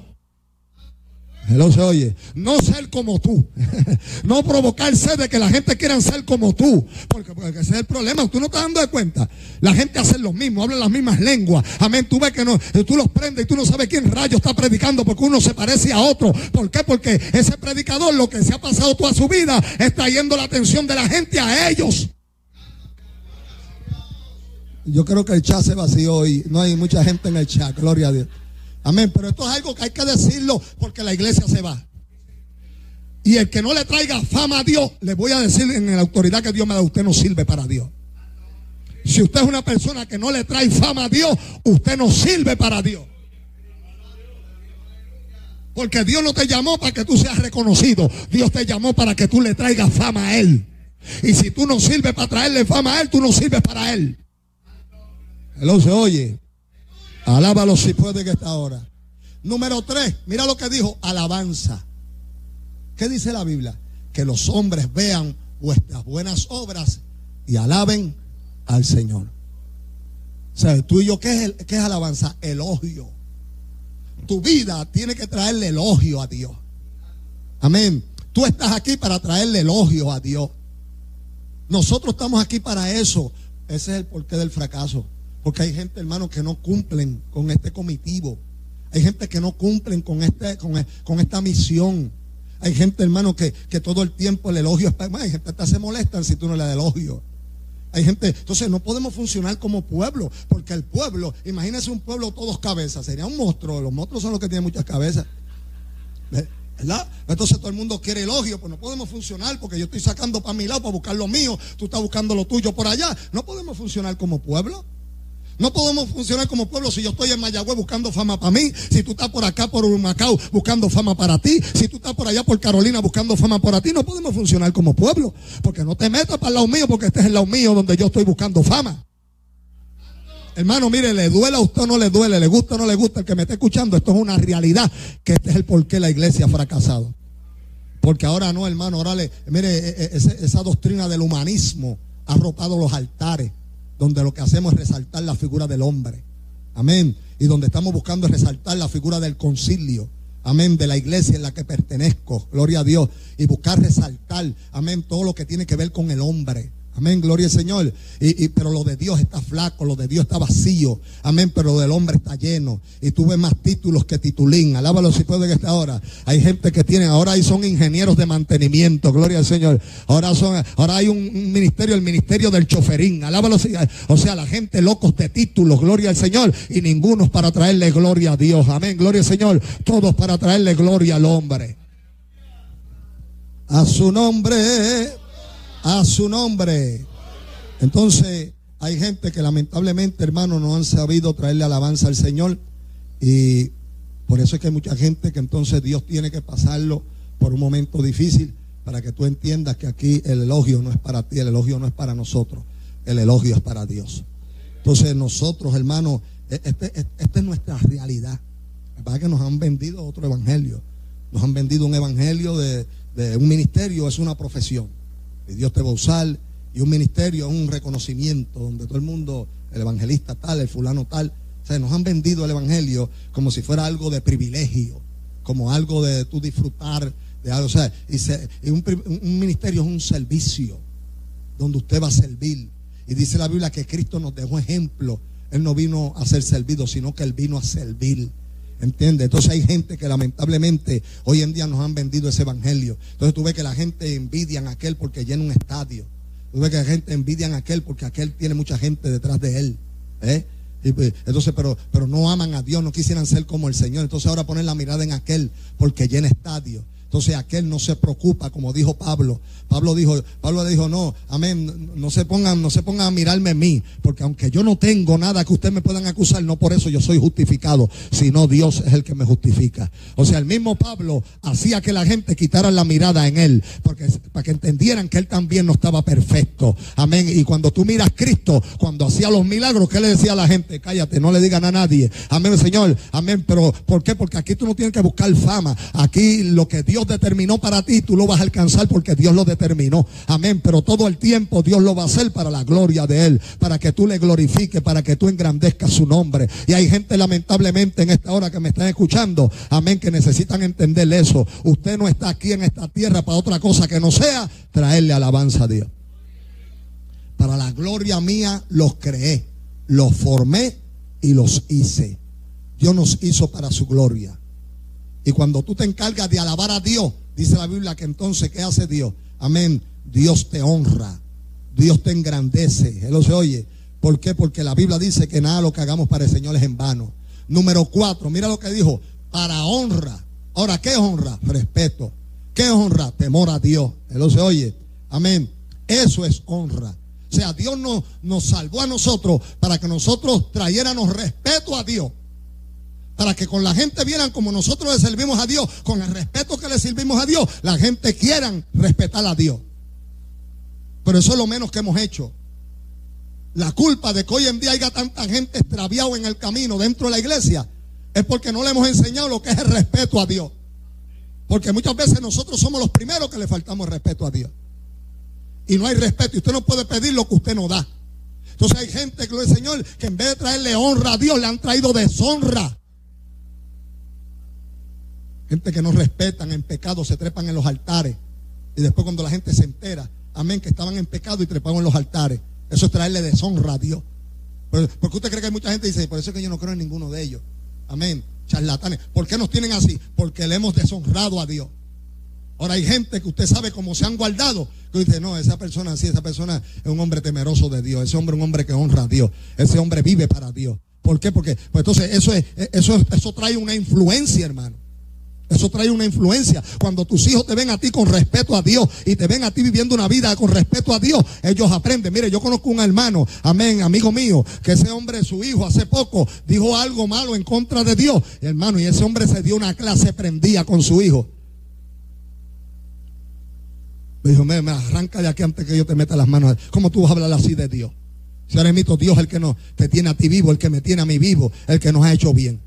A: Hello se oye. No ser como tú. [LAUGHS] no provocarse de que la gente quiera ser como tú. Porque, porque, ese es el problema. Tú no estás dando de cuenta. La gente hace lo mismo, habla las mismas lenguas. Amén. Tú ves que no, tú los prendes y tú no sabes quién rayo está predicando porque uno se parece a otro. ¿Por qué? Porque ese predicador, lo que se ha pasado toda su vida, está yendo la atención de la gente a ellos. Yo creo que el chat se vació hoy. No hay mucha gente en el chat. Gloria a Dios. Amén. Pero esto es algo que hay que decirlo porque la iglesia se va. Y el que no le traiga fama a Dios, le voy a decir en la autoridad que Dios me da, usted no sirve para Dios. Si usted es una persona que no le trae fama a Dios, usted no sirve para Dios. Porque Dios no te llamó para que tú seas reconocido. Dios te llamó para que tú le traigas fama a Él. Y si tú no sirves para traerle fama a Él, tú no sirves para Él. Él se oye. Alábalo si puede que está ahora. Número tres, mira lo que dijo, alabanza. ¿Qué dice la Biblia? Que los hombres vean vuestras buenas obras y alaben al Señor. O sea, tú y yo, ¿qué es, qué es alabanza? Elogio. Tu vida tiene que traerle elogio a Dios. Amén. Tú estás aquí para traerle elogio a Dios. Nosotros estamos aquí para eso. Ese es el porqué del fracaso. Porque hay gente, hermano, que no cumplen con este comitivo. Hay gente que no cumplen con, este, con, esta misión. Hay gente, hermano, que, todo el tiempo el elogio es para... Hay gente que se molestan si tú no le das elogio. Hay gente, entonces no podemos funcionar como pueblo, porque el pueblo, imagínese un pueblo todos cabezas, sería un monstruo. Los monstruos son los que tienen muchas cabezas. ¿Verdad? Entonces todo el mundo quiere elogio, pues no podemos funcionar porque yo estoy sacando para mi lado para buscar lo mío, tú estás buscando lo tuyo por allá. No podemos funcionar como pueblo. No podemos funcionar como pueblo si yo estoy en Mayagüez buscando fama para mí, si tú estás por acá por Macao buscando fama para ti, si tú estás por allá por Carolina buscando fama para ti, no podemos funcionar como pueblo, porque no te metas para el lado mío porque este es el lado mío donde yo estoy buscando fama. Hermano, mire, le duele a usted o no le duele, le gusta o no le gusta el que me esté escuchando, esto es una realidad, que este es el por qué la iglesia ha fracasado. Porque ahora no, hermano, ahora le, mire, e, e, esa doctrina del humanismo ha ropado los altares donde lo que hacemos es resaltar la figura del hombre. Amén. Y donde estamos buscando es resaltar la figura del concilio. Amén, de la iglesia en la que pertenezco. Gloria a Dios. Y buscar resaltar, amén, todo lo que tiene que ver con el hombre. Amén, gloria al Señor. Y, pero lo de Dios está flaco, lo de Dios está vacío. Amén, pero lo del hombre está lleno. Y tuve más títulos que titulín. Alábalo si puede que esta hora. Hay gente que tiene, ahora ahí son ingenieros de mantenimiento. Gloria al Señor. Ahora son, ahora hay un, ministerio, el ministerio del choferín. Alábalo o sea, la gente locos de títulos. Gloria al Señor. Y ninguno para traerle gloria a Dios. Amén, gloria al Señor. Todos para traerle gloria al hombre. A su nombre a su nombre. Entonces, hay gente que lamentablemente, hermano, no han sabido traerle alabanza al Señor. Y por eso es que hay mucha gente que entonces Dios tiene que pasarlo por un momento difícil para que tú entiendas que aquí el elogio no es para ti, el elogio no es para nosotros, el elogio es para Dios. Entonces nosotros, hermano, e-, este, e-, esta es nuestra realidad. La que nos han vendido otro evangelio. Nos han vendido un evangelio de, un ministerio, es una profesión Dios te va a usar, y un ministerio es un reconocimiento donde todo el mundo, el evangelista tal, el fulano tal, o sea, nos han vendido el evangelio como si fuera algo de privilegio, como algo de tú disfrutar de algo, o sea, y, un, un ministerio es un servicio donde usted va a servir. Y dice la Biblia que Cristo nos dejó ejemplo. Él no vino a ser servido, sino que Él vino a servir. ¿Entiendes? Entonces hay gente que lamentablemente hoy en día nos han vendido ese evangelio. Entonces tú ves que la gente envidia a aquel porque llena un estadio. Tú ves que la gente envidia a aquel porque aquel tiene mucha gente detrás de él. ¿eh? Pues, entonces, pero, pero no aman a Dios, no quisieran ser como el Señor. Entonces ahora ponen la mirada en aquel porque llena estadio. Entonces aquel no se preocupa, como dijo Pablo. Pablo dijo, Pablo dijo, no, amén, no se pongan, no se pongan a mirarme a mí, porque aunque yo no tengo nada que ustedes me puedan acusar, no por eso yo soy justificado, sino Dios es el que me justifica. O sea, el mismo Pablo hacía que la gente quitara la mirada en él, porque para que entendieran que él también no estaba perfecto. Amén. Y cuando tú miras a Cristo, cuando hacía los milagros, ¿qué le decía a la gente? Cállate, no le digan a nadie. Amén, Señor. Amén. Pero ¿por qué? Porque aquí tú no tienes que buscar fama. Aquí lo que Dios Determinó para ti, tú lo vas a alcanzar porque Dios lo determinó. Amén. Pero todo el tiempo Dios lo va a hacer para la gloria de Él, para que tú le glorifiques, para que tú engrandezcas su nombre. Y hay gente lamentablemente en esta hora que me están escuchando, amén, que necesitan entender eso. Usted no está aquí en esta tierra para otra cosa que no sea traerle alabanza a Dios. Para la gloria mía los creé, los formé y los hice. Dios nos hizo para su gloria. Y cuando tú te encargas de alabar a Dios, dice la Biblia que entonces, ¿qué hace Dios? Amén. Dios te honra. Dios te engrandece. Él se oye. ¿Por qué? Porque la Biblia dice que nada lo que hagamos para el Señor es en vano. Número cuatro, mira lo que dijo. Para honra. Ahora, ¿qué es honra? Respeto. ¿Qué es honra? Temor a Dios. Él se oye. Amén. Eso es honra. O sea, Dios nos, nos salvó a nosotros para que nosotros trayéramos respeto a Dios para que con la gente vieran como nosotros le servimos a Dios, con el respeto que le servimos a Dios, la gente quieran respetar a Dios. Pero eso es lo menos que hemos hecho. La culpa de que hoy en día haya tanta gente extraviado en el camino dentro de la iglesia es porque no le hemos enseñado lo que es el respeto a Dios. Porque muchas veces nosotros somos los primeros que le faltamos respeto a Dios. Y no hay respeto. Y usted no puede pedir lo que usted no da. Entonces hay gente que el Señor que en vez de traerle honra a Dios le han traído deshonra. Gente que no respetan en pecado, se trepan en los altares. Y después cuando la gente se entera, amén, que estaban en pecado y trepaban en los altares. Eso es traerle deshonra a Dios. porque usted cree que hay mucha gente que dice, por eso es que yo no creo en ninguno de ellos. Amén. Charlatanes. ¿Por qué nos tienen así? Porque le hemos deshonrado a Dios. Ahora hay gente que usted sabe cómo se han guardado, que dice, no, esa persona sí, esa persona es un hombre temeroso de Dios, ese hombre es un hombre que honra a Dios, ese hombre vive para Dios. ¿Por qué? Porque pues entonces eso es, eso, eso trae una influencia, hermano. Eso trae una influencia. Cuando tus hijos te ven a ti con respeto a Dios y te ven a ti viviendo una vida con respeto a Dios, ellos aprenden. Mire, yo conozco un hermano, amén, amigo mío, que ese hombre, su hijo, hace poco dijo algo malo en contra de Dios. Hermano, y ese hombre se dio una clase prendía con su hijo. Me dijo, me, arranca de aquí antes que yo te meta las manos. ¿Cómo tú vas a hablar así de Dios? Si ahora mito Dios el que no te tiene a ti vivo, el que me tiene a mí vivo, el que nos ha hecho bien.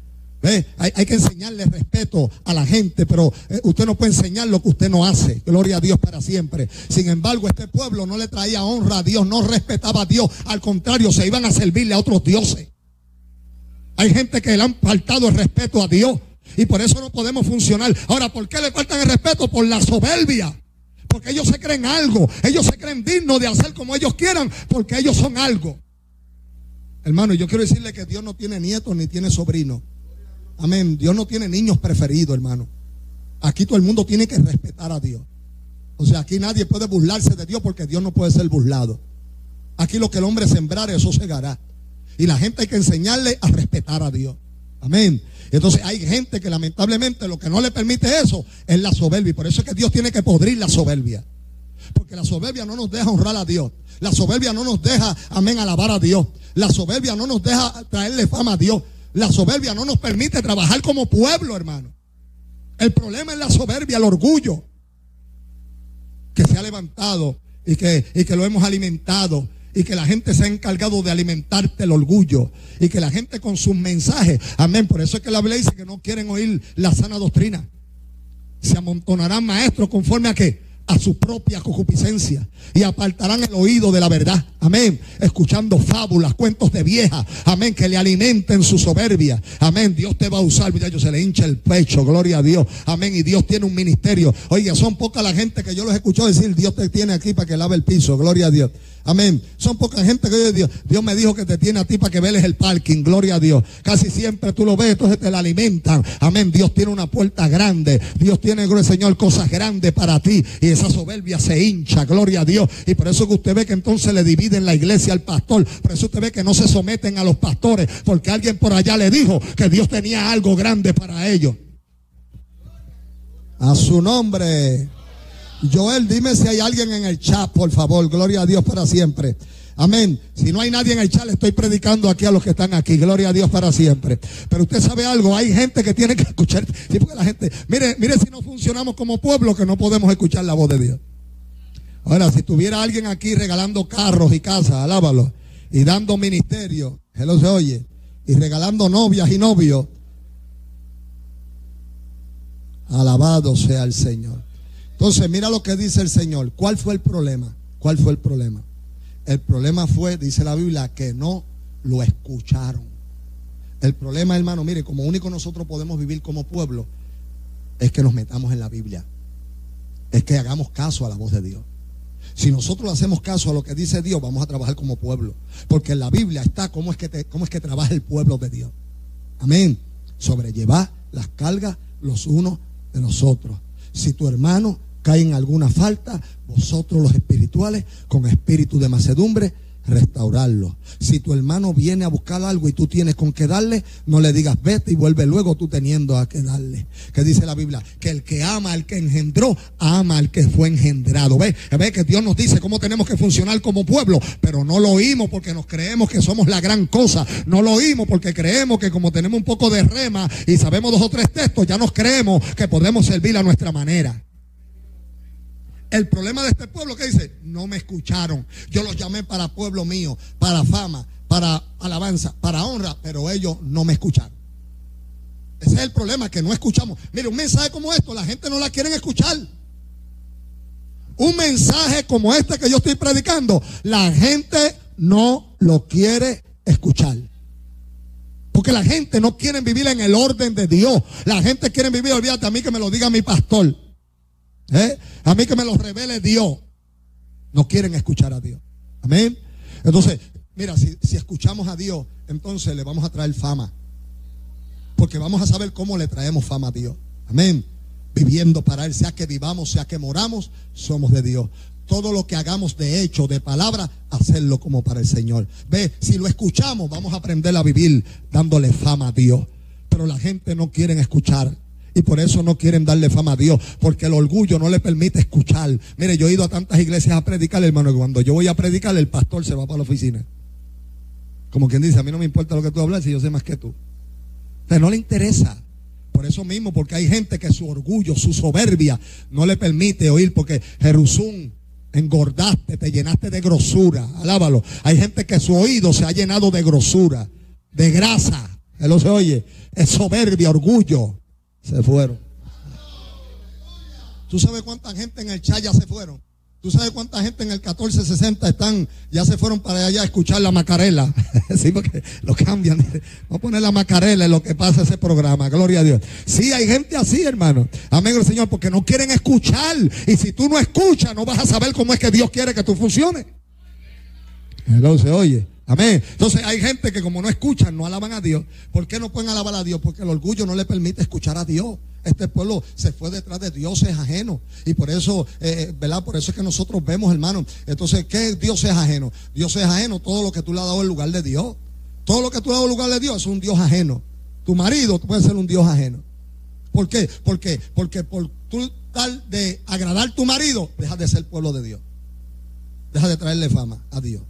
A: Hay, que enseñarle respeto a la gente, pero eh, usted no puede enseñar lo que usted no hace. Gloria a Dios para siempre. Sin embargo, este pueblo no le traía honra a Dios, no respetaba a Dios. Al contrario, se iban a servirle a otros dioses. Hay gente que le han faltado el respeto a Dios y por eso no podemos funcionar. Ahora, ¿por qué le faltan el respeto? Por la soberbia. Porque ellos se creen algo. Ellos se creen dignos de hacer como ellos quieran porque ellos son algo. Hermano, yo quiero decirle que Dios no tiene nietos ni tiene sobrinos. Amén. Dios no tiene niños preferidos, hermano. Aquí todo el mundo tiene que respetar a Dios. O sea, aquí nadie puede burlarse de Dios porque Dios no puede ser burlado. Aquí lo que el hombre sembrar, eso segará. Y la gente hay que enseñarle a respetar a Dios. Amén. Entonces hay gente que lamentablemente lo que no le permite eso es la soberbia. Por eso es que Dios tiene que podrir la soberbia. Porque la soberbia no nos deja honrar a Dios. La soberbia no nos deja, amén, alabar a Dios. La soberbia no nos deja traerle fama a Dios. La soberbia no nos permite trabajar como pueblo, hermano. El problema es la soberbia, el orgullo que se ha levantado y que, y que lo hemos alimentado y que la gente se ha encargado de alimentarte el orgullo y que la gente con sus mensajes, amén, por eso es que la Biblia dice que no quieren oír la sana doctrina. Se amontonarán maestros conforme a qué? A su propia concupiscencia y apartarán el oído de la verdad. Amén. Escuchando fábulas, cuentos de vieja. Amén. Que le alimenten su soberbia. Amén. Dios te va a usar. Yo se le hincha el pecho. Gloria a Dios. Amén. Y Dios tiene un ministerio. Oiga, son poca la gente que yo los escucho decir, Dios te tiene aquí para que lave el piso. Gloria a Dios. Amén. Son poca gente que Dios, Dios me dijo que te tiene a ti para que veles el parking. Gloria a Dios. Casi siempre tú lo ves, entonces te la alimentan. Amén. Dios tiene una puerta grande. Dios tiene, Señor, cosas grandes para ti. Y esa soberbia se hincha. Gloria a Dios. Y por eso que usted ve que entonces le dividen la iglesia al pastor. Por eso usted ve que no se someten a los pastores. Porque alguien por allá le dijo que Dios tenía algo grande para ellos. A su nombre. Joel, dime si hay alguien en el chat, por favor. Gloria a Dios para siempre. Amén. Si no hay nadie en el chat, le estoy predicando aquí a los que están aquí. Gloria a Dios para siempre. Pero usted sabe algo, hay gente que tiene que escuchar. La gente, mire, mire si no funcionamos como pueblo que no podemos escuchar la voz de Dios. Ahora, si tuviera alguien aquí regalando carros y casas, alábalo. Y dando ministerio, él se oye. Y regalando novias y novios. Alabado sea el Señor. Entonces, mira lo que dice el Señor. ¿Cuál fue el problema? ¿Cuál fue el problema? El problema fue, dice la Biblia, que no lo escucharon. El problema, hermano, mire, como único nosotros podemos vivir como pueblo, es que nos metamos en la Biblia. Es que hagamos caso a la voz de Dios. Si nosotros hacemos caso a lo que dice Dios, vamos a trabajar como pueblo. Porque en la Biblia está cómo es que, cómo es que trabaja el pueblo de Dios. Amén. Sobrellevar las cargas los unos de nosotros. Si tu hermano cae en alguna falta, vosotros los espirituales, con espíritu de macedumbre, restaurarlo. Si tu hermano viene a buscar algo y tú tienes con qué darle, no le digas vete y vuelve luego tú teniendo a qué darle. Que dice la Biblia, que el que ama al que engendró, ama al que fue engendrado. Ve, ve que Dios nos dice cómo tenemos que funcionar como pueblo, pero no lo oímos porque nos creemos que somos la gran cosa. No lo oímos porque creemos que como tenemos un poco de rema y sabemos dos o tres textos, ya nos creemos que podemos servir a nuestra manera. El problema de este pueblo que dice, no me escucharon. Yo los llamé para pueblo mío, para fama, para alabanza, para honra, pero ellos no me escucharon. Ese es el problema, que no escuchamos. Mire, un mensaje como esto, la gente no la quiere escuchar. Un mensaje como este que yo estoy predicando, la gente no lo quiere escuchar. Porque la gente no quiere vivir en el orden de Dios. La gente quiere vivir, olvídate a mí que me lo diga mi pastor. ¿Eh? A mí que me lo revele Dios. No quieren escuchar a Dios. Amén. Entonces, mira, si, si escuchamos a Dios, entonces le vamos a traer fama. Porque vamos a saber cómo le traemos fama a Dios. Amén. Viviendo para Él, sea que vivamos, sea que moramos, somos de Dios. Todo lo que hagamos de hecho, de palabra, hacerlo como para el Señor. Ve, si lo escuchamos, vamos a aprender a vivir dándole fama a Dios. Pero la gente no quiere escuchar. Y por eso no quieren darle fama a Dios, porque el orgullo no le permite escuchar. Mire, yo he ido a tantas iglesias a predicar, hermano, que cuando yo voy a predicar, el pastor se va para la oficina. Como quien dice, a mí no me importa lo que tú hablas si yo sé más que tú. O no le interesa. Por eso mismo, porque hay gente que su orgullo, su soberbia, no le permite oír, porque Jerusún engordaste, te llenaste de grosura. Alábalo. Hay gente que su oído se ha llenado de grosura, de grasa. Él lo se oye. Es soberbia, orgullo se fueron. ¿Tú sabes cuánta gente en el chat ya se fueron? ¿Tú sabes cuánta gente en el 1460 están, ya se fueron para allá a escuchar la macarela? [LAUGHS] sí, porque lo cambian. Vamos a poner la macarela en lo que pasa ese programa. Gloria a Dios. Sí, hay gente así, hermano. Amén, Señor, porque no quieren escuchar. Y si tú no escuchas, no vas a saber cómo es que Dios quiere que tú funciones. Entonces, oye. Amén. Entonces hay gente que como no escuchan, no alaban a Dios. ¿Por qué no pueden alabar a Dios? Porque el orgullo no le permite escuchar a Dios. Este pueblo se fue detrás de dioses ajenos. Y por eso, eh, ¿verdad? Por eso es que nosotros vemos, hermano. Entonces, ¿qué Dios es ajeno? Dios es ajeno todo lo que tú le has dado en lugar de Dios. Todo lo que tú le has dado en lugar de Dios es un Dios ajeno. Tu marido puede ser un Dios ajeno. ¿Por qué? Porque, porque por tú tal de agradar a tu marido, deja de ser pueblo de Dios. Deja de traerle fama a Dios.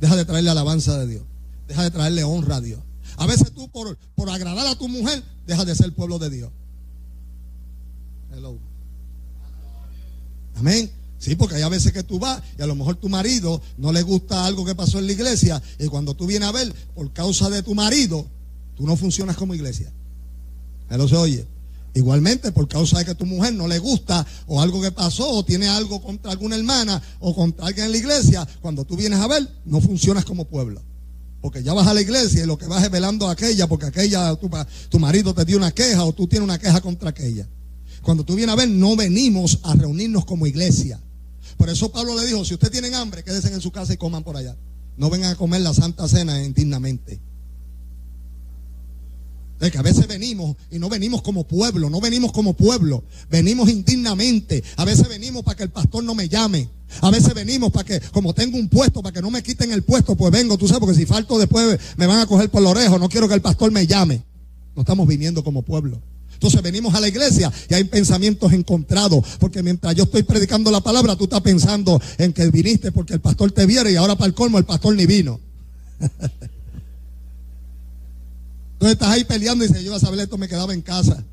A: Deja de traerle alabanza de Dios. Deja de traerle honra a Dios. A veces tú por, por agradar a tu mujer, dejas de ser pueblo de Dios. Hello. Amén. Sí, porque hay a veces que tú vas y a lo mejor tu marido no le gusta algo que pasó en la iglesia y cuando tú vienes a ver, por causa de tu marido, tú no funcionas como iglesia. Pero se oye. Igualmente, por causa de que tu mujer no le gusta o algo que pasó o tiene algo contra alguna hermana o contra alguien en la iglesia, cuando tú vienes a ver, no funcionas como pueblo. Porque ya vas a la iglesia y lo que vas es velando a aquella, porque aquella, tu, tu marido te dio una queja o tú tienes una queja contra aquella. Cuando tú vienes a ver, no venimos a reunirnos como iglesia. Por eso Pablo le dijo, si ustedes tienen hambre, quédense en su casa y coman por allá. No vengan a comer la santa cena indignamente. Es que a veces venimos y no venimos como pueblo, no venimos como pueblo, venimos indignamente. A veces venimos para que el pastor no me llame. A veces venimos para que, como tengo un puesto, para que no me quiten el puesto, pues vengo, tú sabes, porque si falto después me van a coger por la oreja, no quiero que el pastor me llame. No estamos viniendo como pueblo. Entonces venimos a la iglesia y hay pensamientos encontrados, porque mientras yo estoy predicando la palabra, tú estás pensando en que viniste porque el pastor te viera y ahora para el colmo el pastor ni vino. [LAUGHS] Entonces estás ahí peleando y dices, yo a saber esto, me quedaba en casa.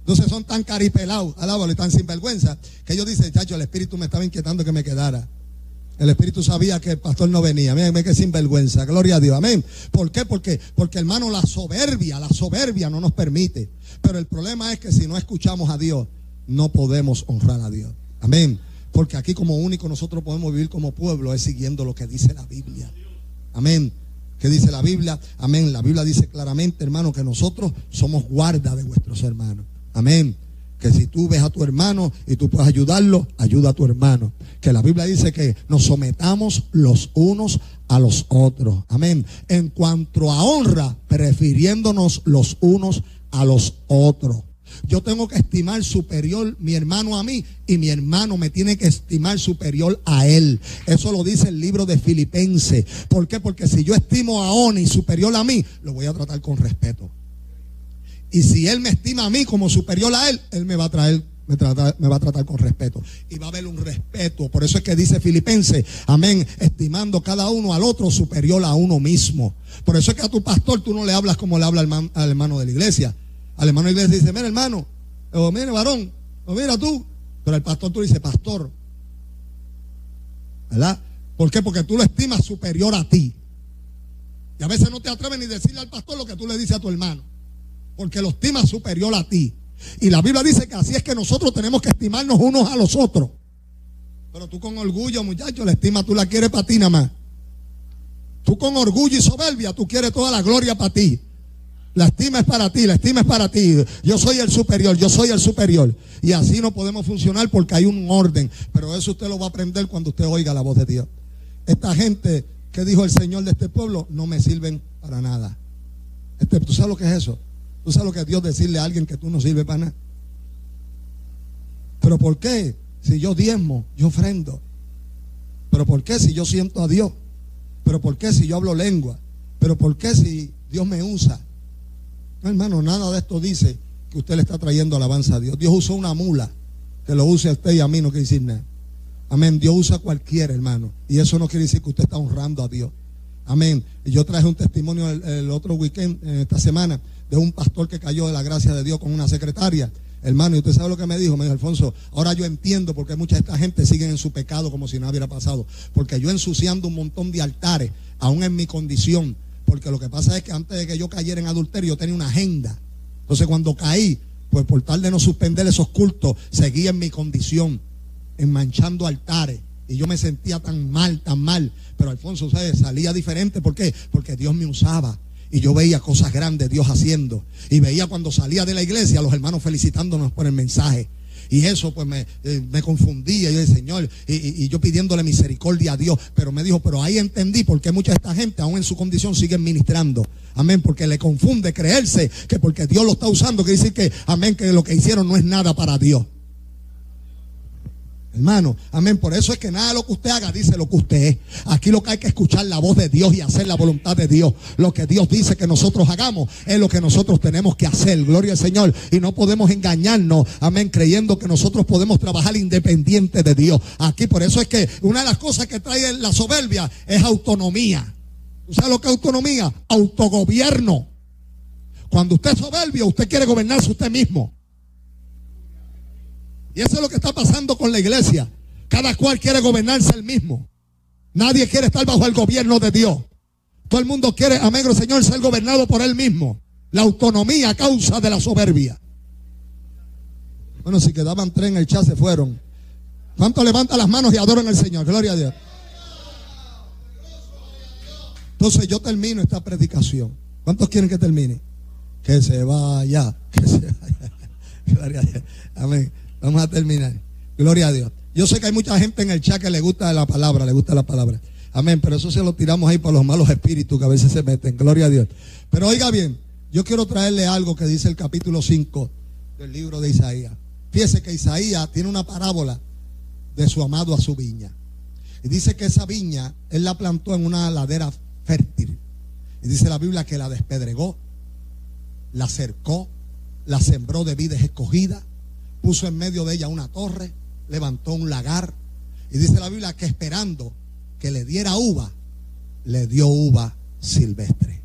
A: Entonces son tan caripelados, alábalo, y tan sinvergüenza, que ellos dicen, chacho, el espíritu me estaba inquietando que me quedara. El Espíritu sabía que el pastor no venía. Miren, que sinvergüenza. Gloria a Dios. Amén. ¿Por qué? Porque, porque hermano, la soberbia, la soberbia no nos permite. Pero el problema es que si no escuchamos a Dios, no podemos honrar a Dios. Amén. Porque aquí como único nosotros podemos vivir como pueblo es siguiendo lo que dice la Biblia. Amén. ¿Qué dice la Biblia? Amén. La Biblia dice claramente, hermano, que nosotros somos guarda de vuestros hermanos. Amén. Que si tú ves a tu hermano y tú puedes ayudarlo, ayuda a tu hermano. Que la Biblia dice que nos sometamos los unos a los otros. Amén. En cuanto a honra, prefiriéndonos los unos a los otros. Yo tengo que estimar superior mi hermano a mí y mi hermano me tiene que estimar superior a él. Eso lo dice el libro de Filipenses. ¿Por qué? Porque si yo estimo a Oni superior a mí, lo voy a tratar con respeto. Y si él me estima a mí como superior a él, él me va a traer me, me, va a tratar con respeto. Y va a haber un respeto. Por eso es que dice Filipenses, amén, estimando cada uno al otro superior a uno mismo. Por eso es que a tu pastor tú no le hablas como le habla al, al hermano de la iglesia. Al hermano de la iglesia dice, mira hermano, o mira varón, o mira tú. Pero al pastor tú dices, pastor. ¿Verdad? ¿Por qué? Porque tú lo estimas superior a ti. Y a veces no te atreves ni decirle al pastor lo que tú le dices a tu hermano. Porque lo estimas superior a ti. Y la Biblia dice que así es que nosotros tenemos que estimarnos unos a los otros. Pero tú con orgullo, muchacho, la estima tú la quieres para ti nada más. Tú con orgullo y soberbia, tú quieres toda la gloria para ti. La estima es para ti, la estima es para ti. Yo soy el superior, yo soy el superior. Y así no podemos funcionar porque hay un orden. Pero eso usted lo va a aprender cuando usted oiga la voz de Dios. Esta gente que dijo el Señor de este pueblo no me sirven para nada. Este, ¿Tú sabes lo que es eso? ¿Tú sabes lo que es Dios decirle a alguien que tú no sirves para nada? ¿Pero por qué? Si yo diezmo, yo ofrendo. ¿Pero por qué si yo siento a Dios? ¿Pero por qué si yo hablo lengua? ¿Pero por qué si Dios me usa? No, hermano, nada de esto dice que usted le está trayendo alabanza a Dios. Dios usó una mula que lo use a usted y a mí, no quiere decir nada. Amén. Dios usa a cualquiera, hermano. Y eso no quiere decir que usted está honrando a Dios. Amén. Yo traje un testimonio el, otro weekend, esta semana, de un pastor que cayó de la gracia de Dios con una secretaria. Hermano, y usted sabe lo que me dijo, me dijo Alfonso, ahora yo entiendo por qué mucha de esta gente sigue en su pecado como si nada hubiera pasado. Porque yo ensuciando un montón de altares, aún en mi condición, porque lo que pasa es que antes de que yo cayera en adulterio, yo tenía una agenda. Entonces cuando caí, pues por tal de no suspender esos cultos, seguía en mi condición, en manchando altares. Y yo me sentía tan mal, tan mal. Pero Alfonso, ¿sabes? Salía diferente. ¿Por qué? Porque Dios me usaba. Y yo veía cosas grandes Dios haciendo. Y veía cuando salía de la iglesia los hermanos felicitándonos por el mensaje. Y eso pues me, eh, me confundía. Yo decía, Señor, y, yo pidiéndole misericordia a Dios. Pero me dijo, pero ahí entendí por qué mucha de esta gente, aún en su condición, siguen ministrando. Amén, porque le confunde creerse que porque Dios lo está usando, que dice que, amén, que lo que hicieron no es nada para Dios. Hermano, amén. Por eso es que nada lo que usted haga dice lo que usted es. Aquí lo que hay que escuchar la voz de Dios y hacer la voluntad de Dios. Lo que Dios dice que nosotros hagamos es lo que nosotros tenemos que hacer. Gloria al Señor. Y no podemos engañarnos, amén, creyendo que nosotros podemos trabajar independiente de Dios. Aquí por eso es que una de las cosas que trae la soberbia es autonomía. ¿Tú sabes lo que es autonomía? Autogobierno. Cuando usted es soberbio, usted quiere gobernarse usted mismo. Y eso es lo que está pasando con la iglesia. Cada cual quiere gobernarse el mismo. Nadie quiere estar bajo el gobierno de Dios. Todo el mundo quiere, amén, Señor, ser gobernado por él mismo. La autonomía causa de la soberbia. Bueno, si quedaban tres en el chat se fueron. ¿Cuánto levanta las manos y adoran al Señor? Gloria a Dios. Entonces yo termino esta predicación. ¿Cuántos quieren que termine? Que se vaya. Que se vaya. [LAUGHS] Gloria a Dios. Amén. Vamos a terminar. Gloria a Dios. Yo sé que hay mucha gente en el chat que le gusta la palabra, le gusta la palabra. Amén. Pero eso se lo tiramos ahí por los malos espíritus que a veces se meten. Gloria a Dios. Pero oiga bien, yo quiero traerle algo que dice el capítulo 5 del libro de Isaías. Fíjese que Isaías tiene una parábola de su amado a su viña. Y dice que esa viña él la plantó en una ladera fértil. Y dice la Biblia que la despedregó, la cercó, la sembró de vides escogidas puso en medio de ella una torre, levantó un lagar. Y dice la Biblia que esperando que le diera uva, le dio uva silvestre.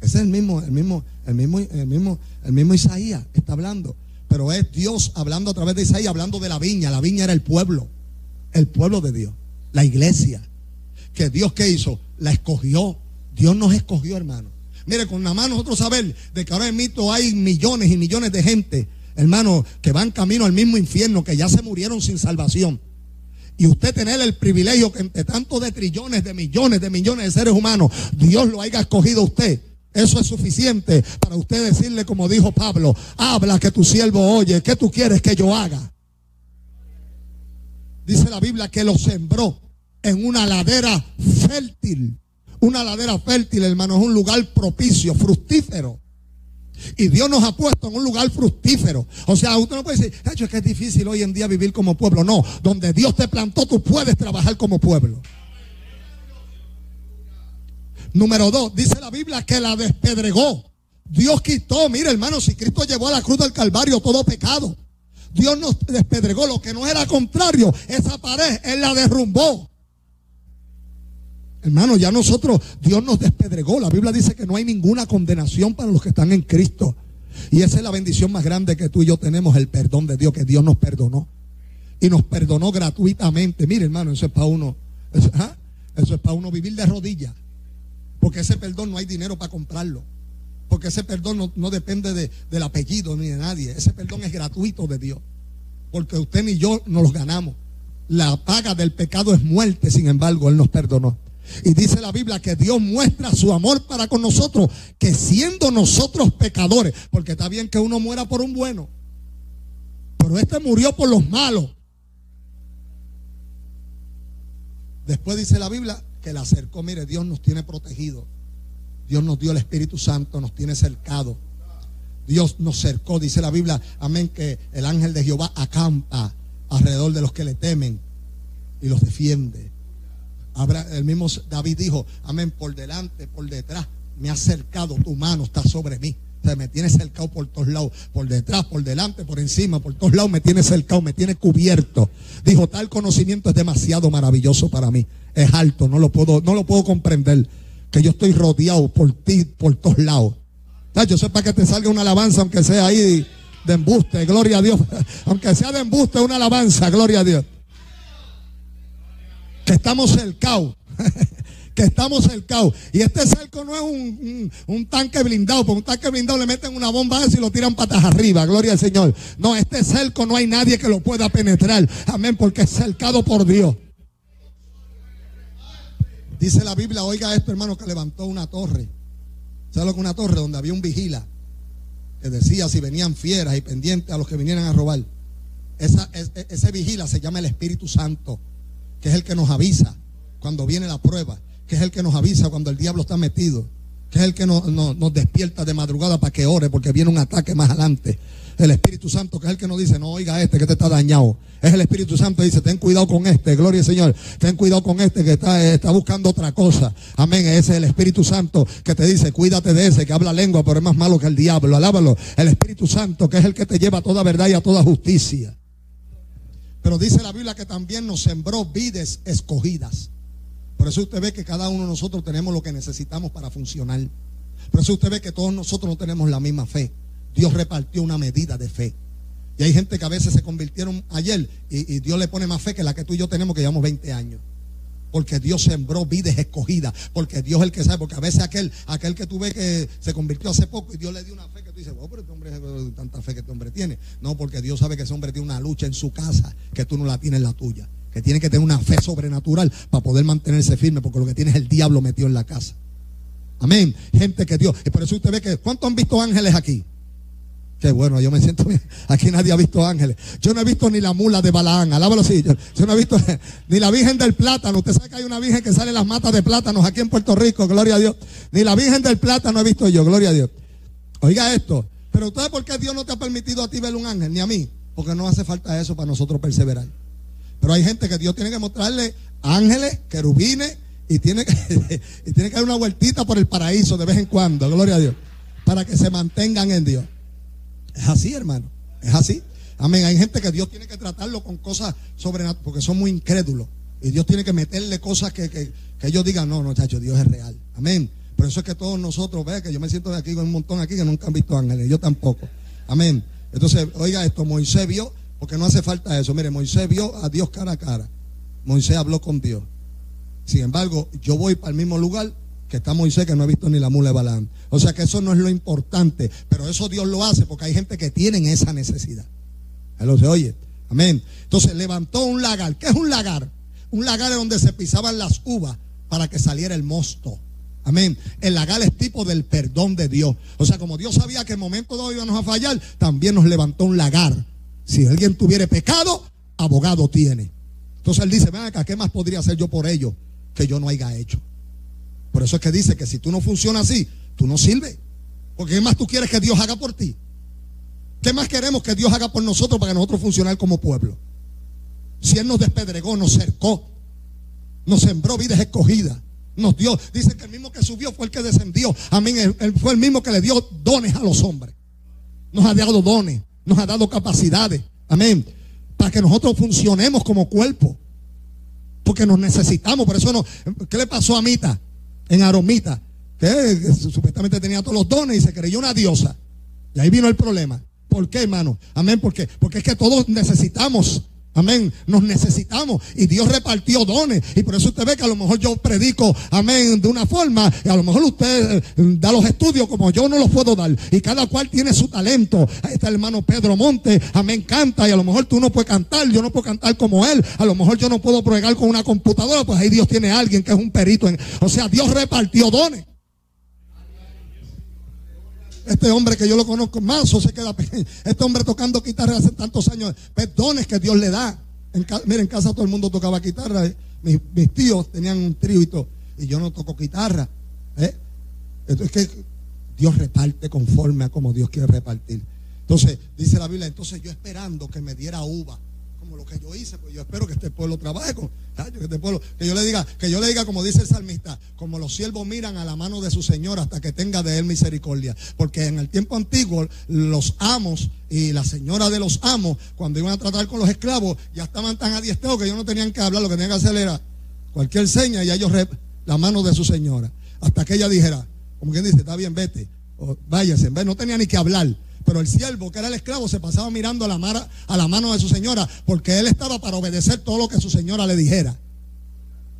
A: Ese es el mismo, el mismo, el mismo, el mismo, el mismo Isaías está hablando. Pero es Dios hablando a través de Isaías, hablando de la viña. La viña era el pueblo, el pueblo de Dios. La iglesia. Que Dios qué hizo? La escogió. Dios nos escogió, hermano. Mire, con la mano nosotros saber de que ahora en mito hay millones y millones de gente, hermano, que van camino al mismo infierno, que ya se murieron sin salvación. Y usted tener el privilegio que entre tanto de trillones, de millones, de millones de seres humanos, Dios lo haya escogido a usted. Eso es suficiente para usted decirle, como dijo Pablo, habla que tu siervo oye, ¿qué tú quieres que yo haga? Dice la Biblia que lo sembró en una ladera fértil. Una ladera fértil, hermano, es un lugar propicio, fructífero. Y Dios nos ha puesto en un lugar fructífero. O sea, usted no puede decir, hecho es que es difícil hoy en día vivir como pueblo. No, donde Dios te plantó, tú puedes trabajar como pueblo. Número dos, dice la Biblia que la despedregó. Dios quitó, mire hermano, si Cristo llevó a la cruz del Calvario todo pecado. Dios nos despedregó lo que no era contrario. Esa pared, Él la derrumbó. Hermano, ya nosotros, Dios nos despedregó. La Biblia dice que no hay ninguna condenación para los que están en Cristo. Y esa es la bendición más grande que tú y yo tenemos, el perdón de Dios, que Dios nos perdonó. Y nos perdonó gratuitamente. Mire, hermano, eso es para uno. Eso, ¿ah? es para uno vivir de rodillas. Porque ese perdón no hay dinero para comprarlo. Porque ese perdón no, depende de, del apellido ni de nadie. Ese perdón es gratuito de Dios. Porque usted ni yo nos los ganamos. La paga del pecado es muerte, sin embargo, Él nos perdonó. Y dice la Biblia que Dios muestra su amor para con nosotros, que siendo nosotros pecadores, porque está bien que uno muera por un bueno, pero este murió por los malos. Después dice la Biblia que le acercó, mire, Dios nos tiene protegido. Dios nos dio el Espíritu Santo, nos tiene cercado. Dios nos cercó, dice la Biblia, amén, que el ángel de Jehová acampa alrededor de los que le temen y los defiende el mismo David dijo, amén, por delante, por detrás, me ha cercado, tu mano está sobre mí. O sea, me tiene cercado por todos lados, por detrás, por delante, por encima, por todos lados me tiene cercado, me tiene cubierto. Dijo, tal conocimiento es demasiado maravilloso para mí. Es alto, no lo puedo, no lo puedo comprender. Que yo estoy rodeado por ti, por todos lados. Yo sé para que te salga una alabanza, aunque sea ahí de embuste, gloria a Dios. [LAUGHS] Aunque sea de embuste, una alabanza, gloria a Dios que estamos cercados. [LAUGHS] que estamos cercados. Y este cerco no es un, tanque blindado, porque un tanque blindado le meten una bomba y lo tiran patas arriba, gloria al Señor. No, este cerco no hay nadie que lo pueda penetrar. Amén, porque es cercado por Dios. Dice la Biblia, oiga esto hermano, que levantó una torre. ¿Sabe lo que una torre? Donde había un vigila que decía si venían fieras y pendientes a los que vinieran a robar. Esa, ese vigila se llama el Espíritu Santo que es el que nos avisa cuando viene la prueba, que es el que nos avisa cuando el diablo está metido, que es el que nos, despierta de madrugada para que ore porque viene un ataque más adelante. El Espíritu Santo, que es el que nos dice, no oiga este que te está dañado. Es el Espíritu Santo que dice, ten cuidado con este, gloria al Señor. Ten cuidado con este que está, está buscando otra cosa. Amén. Ese es el Espíritu Santo que te dice, cuídate de ese que habla lengua, pero es más malo que el diablo. Alábalo. El Espíritu Santo, que es el que te lleva a toda verdad y a toda justicia. Pero dice la Biblia que también nos sembró vides escogidas. Por eso usted ve que cada uno de nosotros tenemos lo que necesitamos para funcionar. Por eso usted ve que todos nosotros no tenemos la misma fe. Dios repartió una medida de fe. Y hay gente que a veces se convirtieron ayer y, Dios le pone más fe que la que tú y yo tenemos que llevamos 20 años. Porque Dios sembró vides escogidas. Porque Dios es el que sabe. Porque a veces aquel, aquel que tú ves que se convirtió hace poco y Dios le dio una fe tú dices, oh, pero este hombre, tanta fe que este hombre tiene. No, porque Dios sabe que ese hombre tiene una lucha en su casa que tú no la tienes en la tuya. Que tiene que tener una fe sobrenatural para poder mantenerse firme, porque lo que tiene es el diablo metido en la casa. Amén. Gente que Dios. Y por eso usted ve que, ¿cuántos han visto ángeles aquí? Bueno, yo me siento bien. Aquí nadie ha visto ángeles. Yo no he visto ni la mula de Balaán. Alábalo así. Yo, yo, no he visto [LAUGHS] ni la Virgen del Plátano. Usted sabe que hay una Virgen que sale en las matas de plátanos aquí en Puerto Rico. Gloria a Dios. Ni la Virgen del Plátano he visto yo. Gloria a Dios. Oiga esto. Pero ¿usted por qué Dios no te ha permitido a ti ver un ángel? Ni a mí. Porque no hace falta eso para nosotros perseverar. Pero hay gente que Dios tiene que mostrarle ángeles, querubines, y tiene, que, [LAUGHS] y tiene que dar una vueltita por el paraíso de vez en cuando. Gloria a Dios. Para que se mantengan en Dios. Es así, hermano. Es así. Amén. Hay gente que Dios tiene que tratarlo con cosas sobrenaturales, porque son muy incrédulos. Y Dios tiene que meterle cosas que, que, que ellos digan, no, no, chacho, Dios es real. Amén. Por eso es que todos nosotros, ve que yo me siento de aquí con un montón aquí que nunca han visto ángeles, yo tampoco. Amén. Entonces, oiga esto, Moisés vio, porque no hace falta eso. Mire, Moisés vio a Dios cara a cara. Moisés habló con Dios. Sin embargo, yo voy para el mismo lugar que está Moisés, que no he visto ni la mula de Balaam. O sea que eso no es lo importante, pero eso Dios lo hace porque hay gente que tiene esa necesidad. Él se oye. Amén. Entonces levantó un lagar. ¿Qué es un lagar? Un lagar es donde se pisaban las uvas para que saliera el mosto. Amén. El lagar es tipo del perdón de Dios. O sea, como Dios sabía que el momento de hoy íbamos a fallar, también nos levantó un lagar. Si alguien tuviera pecado, abogado tiene. Entonces él dice, ven acá, ¿qué más podría hacer yo por ellos que yo no haya hecho? Por eso es que dice que si tú no funcionas así, tú no sirves. Porque ¿qué más tú quieres que Dios haga por ti? ¿Qué más queremos que Dios haga por nosotros para que nosotros funcionar como pueblo? Si Él nos despedregó, nos cercó, nos sembró vidas escogidas, nos dio, dice que el mismo que subió fue el que descendió. Amén. Él, fue el mismo que le dio dones a los hombres. Nos ha dado dones, nos ha dado capacidades. Amén. Para que nosotros funcionemos como cuerpo. Porque nos necesitamos. Por eso no. ¿Qué le pasó a Mita? En Aromita. Que supuestamente tenía todos los dones y se creyó una diosa. Y ahí vino el problema. ¿Por qué, hermano? Amén. Porque, porque es que todos necesitamos Amén. Nos necesitamos. Y Dios repartió dones. Y por eso usted ve que a lo mejor yo predico, amén, de una forma. Y a lo mejor usted eh, da los estudios como yo no los puedo dar. Y cada cual tiene su talento. Ahí está el hermano Pedro Monte. Amén, canta. Y a lo mejor tú no puedes cantar. Yo no puedo cantar como él. A lo mejor yo no puedo pregar con una computadora. Pues ahí Dios tiene a alguien que es un perito. En, o sea, Dios repartió dones. Este hombre que yo lo conozco más o se queda pequeño. [LAUGHS] Este hombre tocando guitarra hace tantos años. Perdones que Dios le da. Mira, en casa todo el mundo tocaba guitarra. Mis, tíos tenían un trío y todo. Y yo no toco guitarra. ¿eh? Entonces que Dios reparte conforme a como Dios quiere repartir. Entonces, dice la Biblia, entonces yo esperando que me diera uva lo que yo hice, pues yo espero que este pueblo trabaje con, que este pueblo, que yo le diga, que yo le diga como dice el salmista, como los siervos miran a la mano de su Señor hasta que tenga de él misericordia, porque en el tiempo antiguo los amos y la señora de los amos, cuando iban a tratar con los esclavos, ya estaban tan adiestrados que ellos no tenían que hablar, lo que tenían que hacer era cualquier seña y ellos la mano de su señora, hasta que ella dijera, como quien dice, está bien, vete, o váyase, no tenía ni que hablar. Pero el siervo, que era el esclavo, se pasaba mirando a la, a la mano de su señora, porque él estaba para obedecer todo lo que su señora le dijera.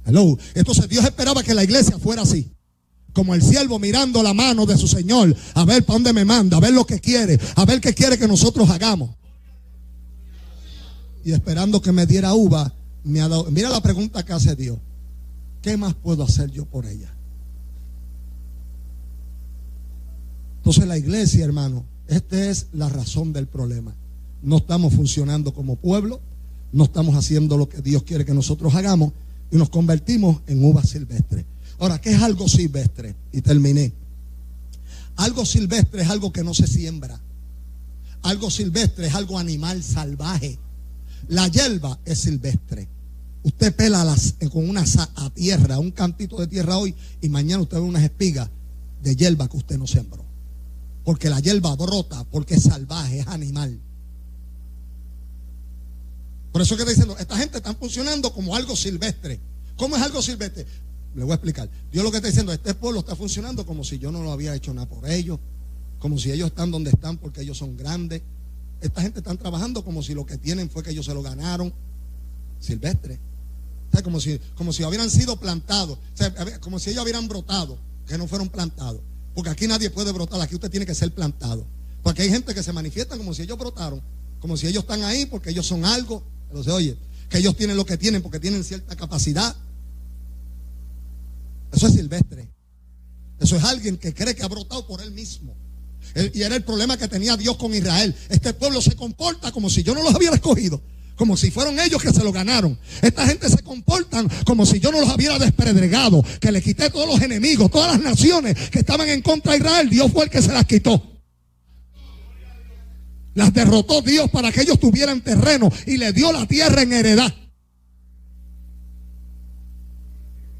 A: Hello. Entonces Dios esperaba que la iglesia fuera así. Como el siervo mirando la mano de su Señor, a ver para dónde me manda, a ver lo que quiere, a ver qué quiere que nosotros hagamos. Y esperando que me diera uva. Mira la pregunta que hace Dios. ¿Qué más puedo hacer yo por ella? Entonces la iglesia, hermano, esta es la razón del problema. No estamos funcionando como pueblo, no estamos haciendo lo que Dios quiere que nosotros hagamos y nos convertimos en uvas silvestres. Ahora, ¿qué es algo silvestre? Y terminé. Algo silvestre es algo que no se siembra. Algo silvestre es algo animal salvaje. La hierba es silvestre. Usted pela con una a tierra, un cantito de tierra hoy y mañana usted ve unas espigas de hierba que usted no sembró. Porque la hierba brota, porque es salvaje, es animal. Por eso que está diciendo, esta gente está funcionando como algo silvestre. ¿Cómo es algo silvestre? Le voy a explicar. Dios lo que está diciendo, este pueblo está funcionando como si yo no lo había hecho nada por ellos, como si ellos están donde están porque ellos son grandes. Esta gente está trabajando como si lo que tienen fue que ellos se lo ganaron. Silvestre. Como si, como si hubieran sido plantados. Como si ellos hubieran brotado, que no fueron plantados. Porque aquí nadie puede brotar, aquí usted tiene que ser plantado. Porque hay gente que se manifiesta como si ellos brotaron, como si ellos están ahí porque ellos son algo. Pero se oye, que ellos tienen lo que tienen porque tienen cierta capacidad. Eso es silvestre. Eso es alguien que cree que ha brotado por él mismo. y era el problema que tenía Dios con Israel. Este pueblo se comporta como si yo no los hubiera escogido como si fueron ellos que se lo ganaron. Esta gente se comportan como si yo no los hubiera despredregado, que le quité todos los enemigos, todas las naciones que estaban en contra de Israel, Dios fue el que se las quitó. Las derrotó Dios para que ellos tuvieran terreno y le dio la tierra en heredad.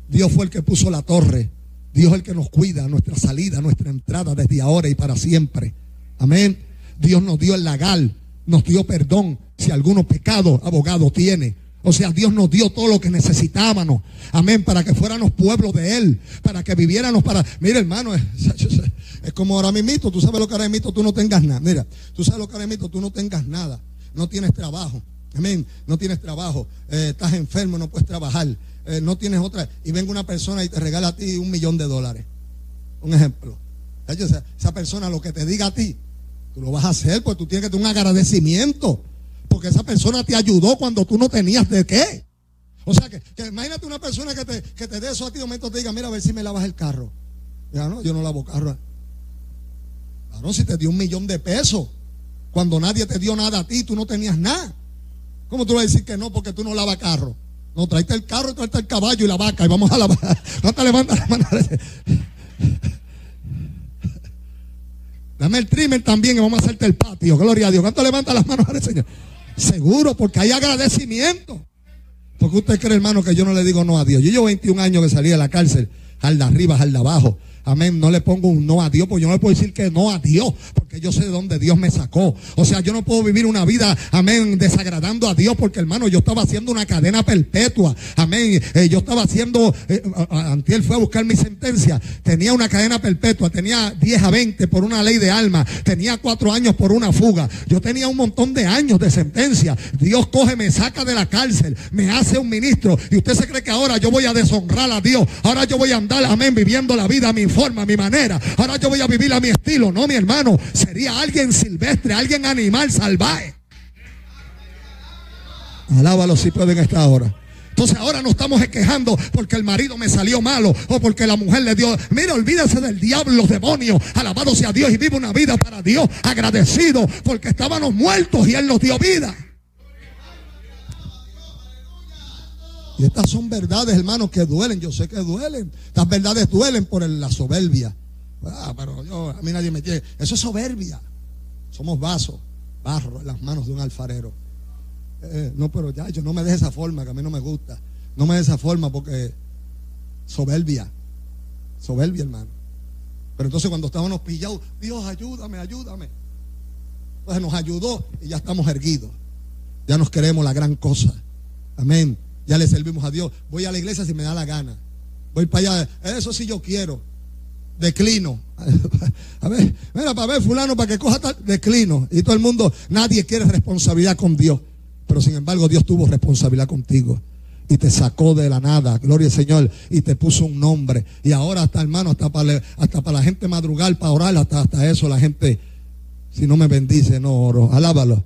A: Dios fue el que puso la torre. Dios es el que nos cuida nuestra salida, nuestra entrada desde ahora y para siempre. Amén. Dios nos dio el lagal, nos dio perdón, si alguno pecado, abogado tiene. O sea, Dios nos dio todo lo que necesitábamos. Amén. Para que fuéramos pueblo de Él. Para que viviéramos para. Mira, hermano, es, como ahora mismo. Tú sabes lo que ahora mismo tú no tengas nada. Mira, tú sabes lo que ahora mismo tú no tengas nada. No tienes trabajo. Amén. No tienes trabajo, eh, estás enfermo, no puedes trabajar, eh, no tienes otra. Y venga una persona y te regala a ti un millón de dólares. Un ejemplo. Esa persona lo que te diga a ti, tú lo vas a hacer porque tú tienes que tener un agradecimiento. Porque esa persona te ayudó cuando tú no tenías de qué. O sea que, imagínate una persona que te, que te dé eso a ti, de momento te diga, mira a ver si me lavas el carro. Ya no, yo no lavo carro. Claro, si te dio un millón de pesos, cuando nadie te dio nada a ti, tú no tenías nada. ¿Cómo tú vas a decir que no porque tú no lavas carro? No, tráete el carro, tráete el caballo y la vaca y vamos a lavar. [LAUGHS] No te levantas la mano. [LAUGHS] Dame el trimmer también y vamos a hacerte el patio. Gloria a Dios. ¿Cuánto levanta las manos al Señor? Seguro, porque hay agradecimiento. Porque usted cree, hermano, que yo no le digo no a Dios. Yo llevo 21 años que salí de la cárcel, al de arriba, al de abajo. Amén. No le pongo un no a Dios, porque yo no le puedo decir que no a Dios, porque yo sé de dónde Dios me sacó. O sea, yo no puedo vivir una vida, amén, desagradando a Dios, porque hermano, yo estaba haciendo una cadena perpetua. Amén. Eh, yo estaba haciendo, eh, Antiel fue a buscar mi sentencia. Tenía una cadena perpetua, tenía 10 a 20 por una ley de alma, tenía 4 años por una fuga. Yo tenía un montón de años de sentencia. Dios coge, me saca de la cárcel, me hace un ministro. Y usted se cree que ahora yo voy a deshonrar a Dios. Ahora yo voy a andar, amén, viviendo la vida a mi forma, a mi manera. Ahora yo voy a vivir a mi estilo. No, mi hermano. Sería alguien silvestre, alguien animal salvaje. Alábalo si pueden esta hora. Entonces ahora no estamos quejando porque el marido me salió malo o porque la mujer le dio. Mira, olvídese del diablo, los demonios. Alabado sea Dios y vive una vida para Dios. Agradecido porque estábamos muertos y Él nos dio vida. Y estas son verdades, hermanos, que duelen. Yo sé que duelen. Estas verdades duelen por la soberbia. Ah, pero yo, a mí nadie me tiene. Eso es soberbia. Somos vasos, barro en las manos de un alfarero. Eh, no, pero ya, yo no me deje esa forma, que a mí no me gusta. No me de esa forma porque soberbia. Soberbia, hermano. Pero entonces cuando estábamos pillados, Dios, ayúdame, ayúdame. Pues nos ayudó y ya estamos erguidos. Ya nos queremos la gran cosa. Amén. Ya le servimos a Dios. Voy a la iglesia si me da la gana. Voy para allá. Eso sí yo quiero. Declino. [LAUGHS] A ver, mira, para ver fulano, para que coja tal, declino. Y todo el mundo, nadie quiere responsabilidad con Dios. Pero sin embargo, Dios tuvo responsabilidad contigo. Y te sacó de la nada, gloria al Señor, y te puso un nombre. Y ahora hasta hermano, hasta para, hasta para la gente madrugar, para orar, hasta, hasta eso la gente, si no me bendice, no oro. Alábalo.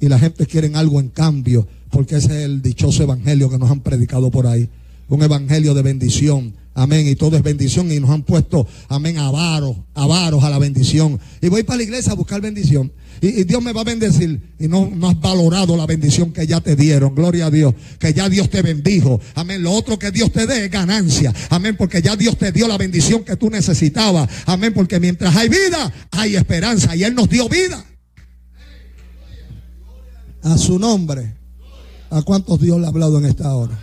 A: Y la gente quiere algo en cambio porque ese es el dichoso evangelio que nos han predicado por ahí. Un evangelio de bendición. Amén. Y todo es bendición. Y nos han puesto, amén, avaros, avaros a la bendición. Y voy para la iglesia a buscar bendición. Y, Dios me va a bendecir. Y no, no has valorado la bendición que ya te dieron. Gloria a Dios. Que ya Dios te bendijo. Amén. Lo otro que Dios te dé es ganancia. Amén. Porque ya Dios te dio la bendición que tú necesitabas. Amén. Porque mientras hay vida, hay esperanza. Y Él nos dio vida. A su nombre. ¿A cuántos Dios le ha hablado en esta hora?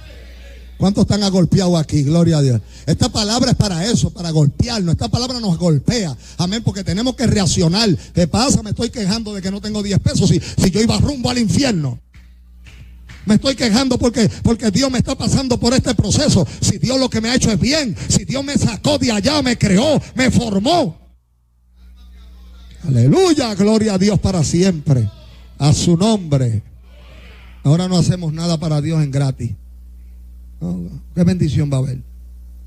A: ¿Cuántos están agolpeados aquí? Gloria a Dios. Esta palabra es para eso, para golpearnos. Esta palabra nos golpea. Amén, porque tenemos que reaccionar. ¿Qué pasa? Me estoy quejando de que no tengo 10 pesos si, si yo iba rumbo al infierno. Me estoy quejando porque, porque Dios me está pasando por este proceso. Si Dios lo que me ha hecho es bien, si Dios me sacó de allá, me creó, me formó. Aleluya, gloria a Dios para siempre. A su nombre. Ahora no hacemos nada para Dios en gratis. ¿Qué bendición va a haber?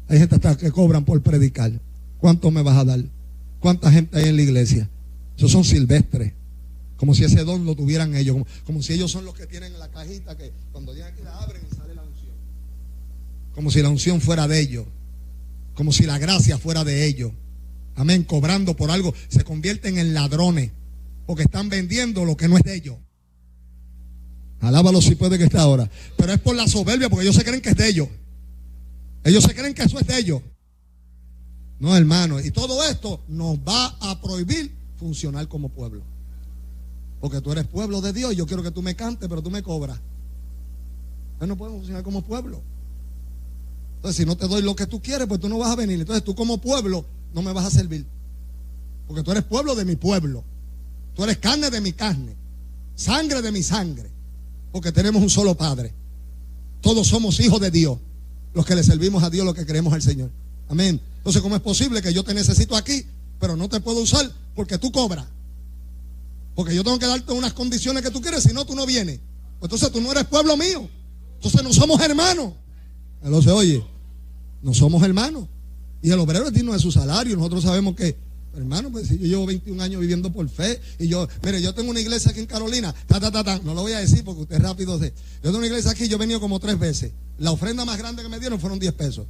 A: Hay gente hasta que cobran por predicar. ¿Cuánto me vas a dar? ¿Cuánta gente hay en la iglesia? Esos son silvestres. Como si ese don lo tuvieran ellos. Como, si ellos son los que tienen la cajita que cuando llegan aquí la abren y sale la unción. Como si la unción fuera de ellos. Como si la gracia fuera de ellos. Amén. Cobrando por algo. Se convierten en ladrones. Porque están vendiendo lo que no es de ellos. Alábalo si puede que esté ahora. Pero es por la soberbia, porque ellos se creen que es de ellos. Ellos se creen que eso es de ellos. No, hermano. Y todo esto nos va a prohibir funcionar como pueblo. Porque tú eres pueblo de Dios. Yo quiero que tú me cantes, pero tú me cobras. Entonces no podemos funcionar como pueblo. Entonces, si no te doy lo que tú quieres, pues tú no vas a venir. Entonces, tú como pueblo no me vas a servir. Porque tú eres pueblo de mi pueblo. Tú eres carne de mi carne. Sangre de mi sangre porque tenemos un solo Padre. Todos somos hijos de Dios, los que le servimos a Dios, los que creemos al Señor. Amén. Entonces, ¿cómo es posible que yo te necesito aquí, pero no te puedo usar porque tú cobras? Porque yo tengo que darte unas condiciones que tú quieres, si no, tú no vienes. Entonces tú no eres pueblo mío. Entonces no somos hermanos. Entonces, oye, no somos hermanos. Y el obrero es digno de su salario. Nosotros sabemos que, hermano, pues si yo llevo 21 años viviendo por fe. Y yo, mire, yo tengo una iglesia aquí en Carolina. Ta, ta, ta, ta. No lo voy a decir porque usted rápido sé. Yo tengo una iglesia aquí, yo he venido como tres veces. La ofrenda más grande que me dieron fueron 10 pesos.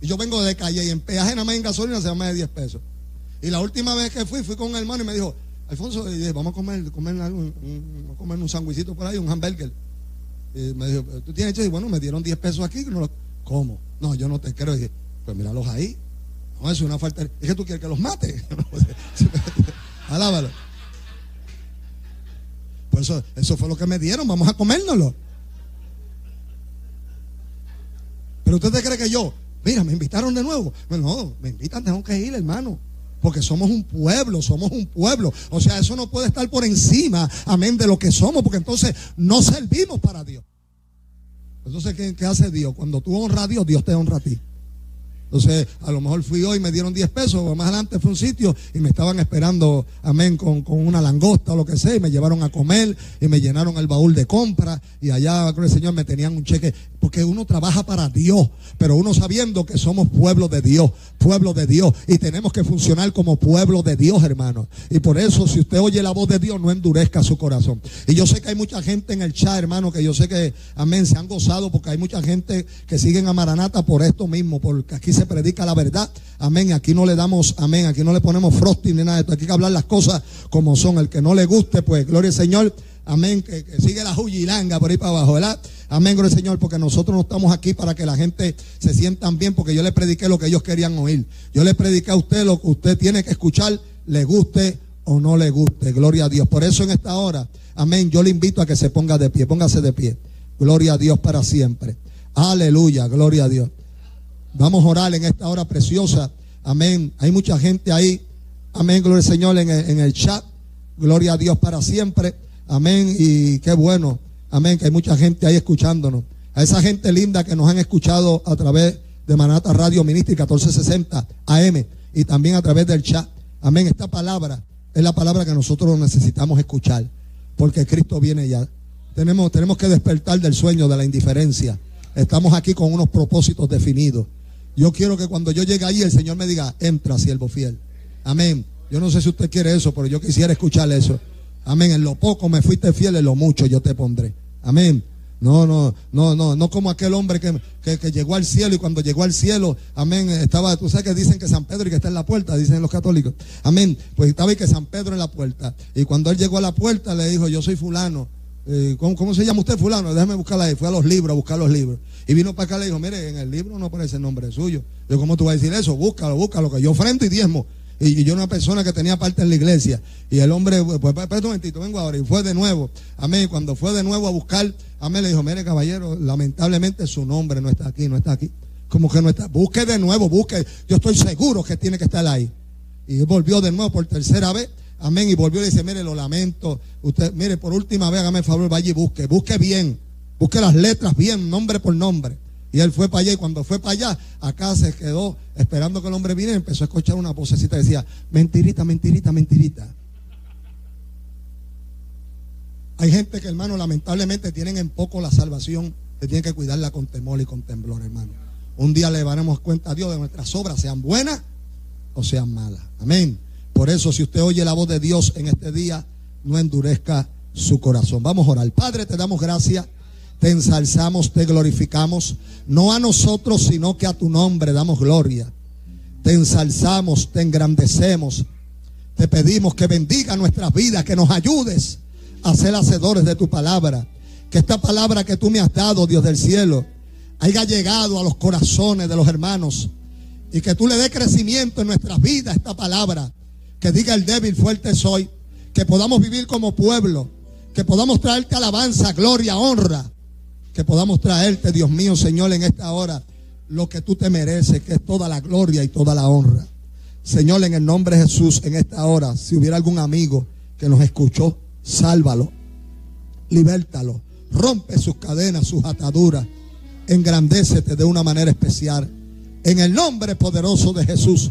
A: Y yo vengo de calle y en peaje nada más en gasolina se llama de 10 pesos. Y la última vez que fui, fui con un hermano y me dijo, Alfonso, vamos a comer, comer, algo, un, comer un sandwichito por ahí, un hamburger. Y me dijo, ¿tú tienes hecho? Y bueno, me dieron 10 pesos aquí. No lo, ¿Cómo? No, yo no te quiero. decir pues míralos ahí. No, es una falta. Es que tú quieres que los mate. [LAUGHS] Alábalo. Pues eso, eso fue lo que me dieron. Vamos a comérnoslo. Pero usted te cree que yo, mira, me invitaron de nuevo. No, me invitan, tengo que ir, hermano. Porque somos un pueblo, somos un pueblo. O sea, eso no puede estar por encima, amén, de lo que somos, porque entonces no servimos para Dios. Entonces, ¿qué, qué hace Dios? Cuando tú honras a Dios, Dios te honra a ti. Entonces, a lo mejor fui hoy, me dieron 10 pesos, más adelante fue un sitio y me estaban esperando, amén, con, una langosta o lo que sea, y me llevaron a comer y me llenaron el baúl de compra y allá, con el Señor, me tenían un cheque, porque uno trabaja para Dios, pero uno sabiendo que somos pueblo de Dios, pueblo de Dios, y tenemos que funcionar como pueblo de Dios, hermano. Y por eso, si usted oye la voz de Dios, no endurezca su corazón. Y yo sé que hay mucha gente en el chat, hermano, que yo sé que, amén, se han gozado, porque hay mucha gente que siguen a Maranata por esto mismo, porque aquí se predica la verdad. Amén. Aquí no le damos, amén. Aquí no le ponemos frosting ni nada de esto. Aquí hay que hablar las cosas como son. El que no le guste, pues, gloria al Señor. Amén. Que, sigue la huyilanga por ahí para abajo, ¿verdad? Amén, gloria al Señor, porque nosotros no estamos aquí para que la gente se sientan bien, porque yo le prediqué lo que ellos querían oír. Yo le prediqué a usted lo que usted tiene que escuchar, le guste o no le guste. Gloria a Dios. Por eso en esta hora, amén, yo le invito a que se ponga de pie. Póngase de pie. Gloria a Dios para siempre. Aleluya, gloria a Dios. Vamos a orar en esta hora preciosa. Amén. Hay mucha gente ahí. Amén. Gloria al Señor en el, chat. Gloria a Dios para siempre. Amén. Y qué bueno. Amén. Que hay mucha gente ahí escuchándonos. A esa gente linda que nos han escuchado a través de Manata Radio Ministry 1460 AM y también a través del chat. Amén. Esta palabra es la palabra que nosotros necesitamos escuchar. Porque Cristo viene ya. Tenemos, tenemos que despertar del sueño de la indiferencia. Estamos aquí con unos propósitos definidos. Yo quiero que cuando yo llegue ahí el Señor me diga, entra, siervo fiel. Amén. Yo no sé si usted quiere eso, pero yo quisiera escuchar eso. Amén. En lo poco me fuiste fiel, en lo mucho yo te pondré. Amén. No, no, no, no, no como aquel hombre que, que, llegó al cielo y cuando llegó al cielo, amén, estaba, tú sabes que dicen que San Pedro y que está en la puerta, dicen los católicos. Amén. Pues estaba y que San Pedro en la puerta. Y cuando él llegó a la puerta le dijo, yo soy fulano. Eh, ¿cómo, se llama usted fulano? Déjame buscarla ahí. Fue a los libros, a buscar los libros. Y vino para acá y le dijo, mire, en el libro no aparece el nombre suyo. Yo, ¿cómo tú vas a decir eso? Búscalo, búscalo, que yo frente y diezmo. Y, yo una persona que tenía parte en la iglesia. Y el hombre, pues, pues, pues un momentito, vengo ahora. Y fue de nuevo. Amén. Cuando fue de nuevo a buscar, amén, le dijo, mire, caballero, lamentablemente su nombre no está aquí, no está aquí. Como que no está. Busque de nuevo, busque. Yo estoy seguro que tiene que estar ahí. Y volvió de nuevo por tercera vez. Amén. Y volvió y dice, mire, lo lamento. Usted, mire, por última vez, hágame el favor, vaya y busque. Busque bien. Busque las letras bien, nombre por nombre. Y él fue para allá y cuando fue para allá, acá se quedó esperando que el hombre viniera y empezó a escuchar una vocecita que decía, mentirita, mentirita, mentirita. Hay gente que, hermano, lamentablemente tienen en poco la salvación, que tienen que cuidarla con temor y con temblor, hermano. Un día le daremos cuenta a Dios de nuestras obras, sean buenas o sean malas. Amén. Por eso, si usted oye la voz de Dios en este día, no endurezca su corazón. Vamos a orar. Padre, te damos gracias te ensalzamos, te glorificamos, no a nosotros, sino que a tu nombre damos gloria. Te ensalzamos, te engrandecemos. Te pedimos que bendiga nuestras vidas, que nos ayudes a ser hacedores de tu palabra. Que esta palabra que tú me has dado, Dios del cielo, haya llegado a los corazones de los hermanos. Y que tú le dé crecimiento en nuestras vidas esta palabra. Que diga el débil, fuerte soy. Que podamos vivir como pueblo. Que podamos traerte alabanza, gloria, honra que podamos traerte, Dios mío, Señor, en esta hora, lo que tú te mereces, que es toda la gloria y toda la honra. Señor, en el nombre de Jesús, en esta hora, si hubiera algún amigo que nos escuchó, sálvalo, libértalo, rompe sus cadenas, sus ataduras, engrandécete de una manera especial. En el nombre poderoso de Jesús,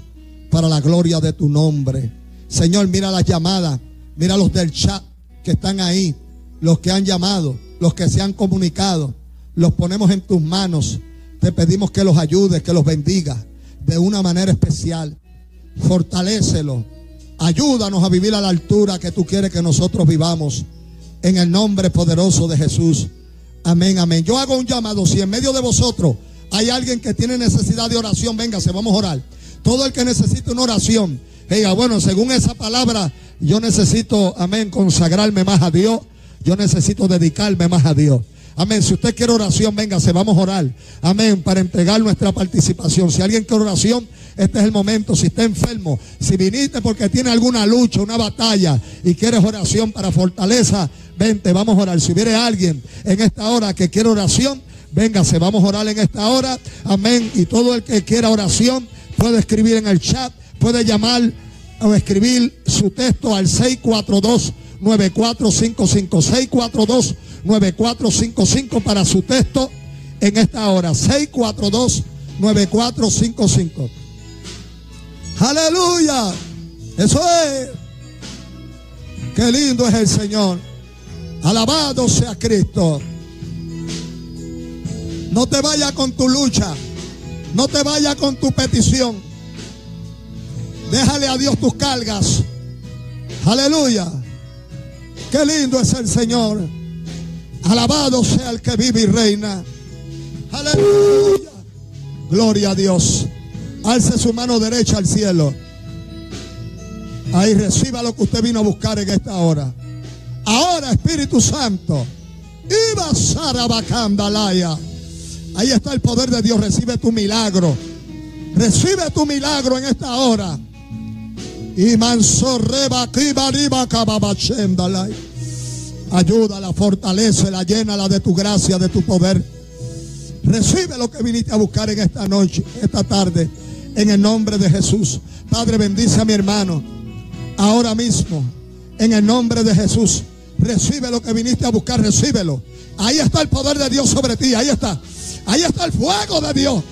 A: para la gloria de tu nombre. Señor, mira las llamadas, mira los del chat que están ahí, los que han llamado los que se han comunicado, los ponemos en tus manos. Te pedimos que los ayudes, que los bendiga de una manera especial. Fortalécelo. Ayúdanos a vivir a la altura que tú quieres que nosotros vivamos. En el nombre poderoso de Jesús. Amén, amén. Yo hago un llamado. Si en medio de vosotros hay alguien que tiene necesidad de oración, véngase, vamos a orar. Todo el que necesite una oración, diga, bueno, según esa palabra, yo necesito, amén, consagrarme más a Dios. Yo necesito dedicarme más a Dios. Amén. Si usted quiere oración, véngase, vamos a orar. Amén. Para entregar nuestra participación. Si alguien quiere oración, este es el momento. Si está enfermo, si viniste porque tiene alguna lucha, una batalla y quieres oración para fortaleza, vente, vamos a orar. Si hubiere alguien en esta hora que quiere oración, véngase, vamos a orar en esta hora. Amén. Y todo el que quiera oración puede escribir en el chat, puede llamar o escribir su texto al 642 9455 642 9455 para su texto en esta hora 642 9455 Aleluya. Eso es. Qué lindo es el Señor. Alabado sea Cristo. No te vayas con tu lucha. No te vayas con tu petición. Déjale a Dios tus cargas. Aleluya. Qué lindo es el Señor. Alabado sea el que vive y reina. Aleluya. Gloria a Dios. Alce su mano derecha al cielo. Ahí reciba lo que usted vino a buscar en esta hora. Ahora, Espíritu Santo. Iba Sarabacandalaya. Ahí está el poder de Dios. Recibe tu milagro. Recibe tu milagro en esta hora. Y mansorreba Ayúdala, fortalecela, llénala de tu gracia, de tu poder. Recibe lo que viniste a buscar en esta noche, esta tarde, en el nombre de Jesús. Padre, bendice a mi hermano. Ahora mismo, en el nombre de Jesús, recibe lo que viniste a buscar, recíbelo. Ahí está el poder de Dios sobre ti, ahí está. Ahí está el fuego de Dios.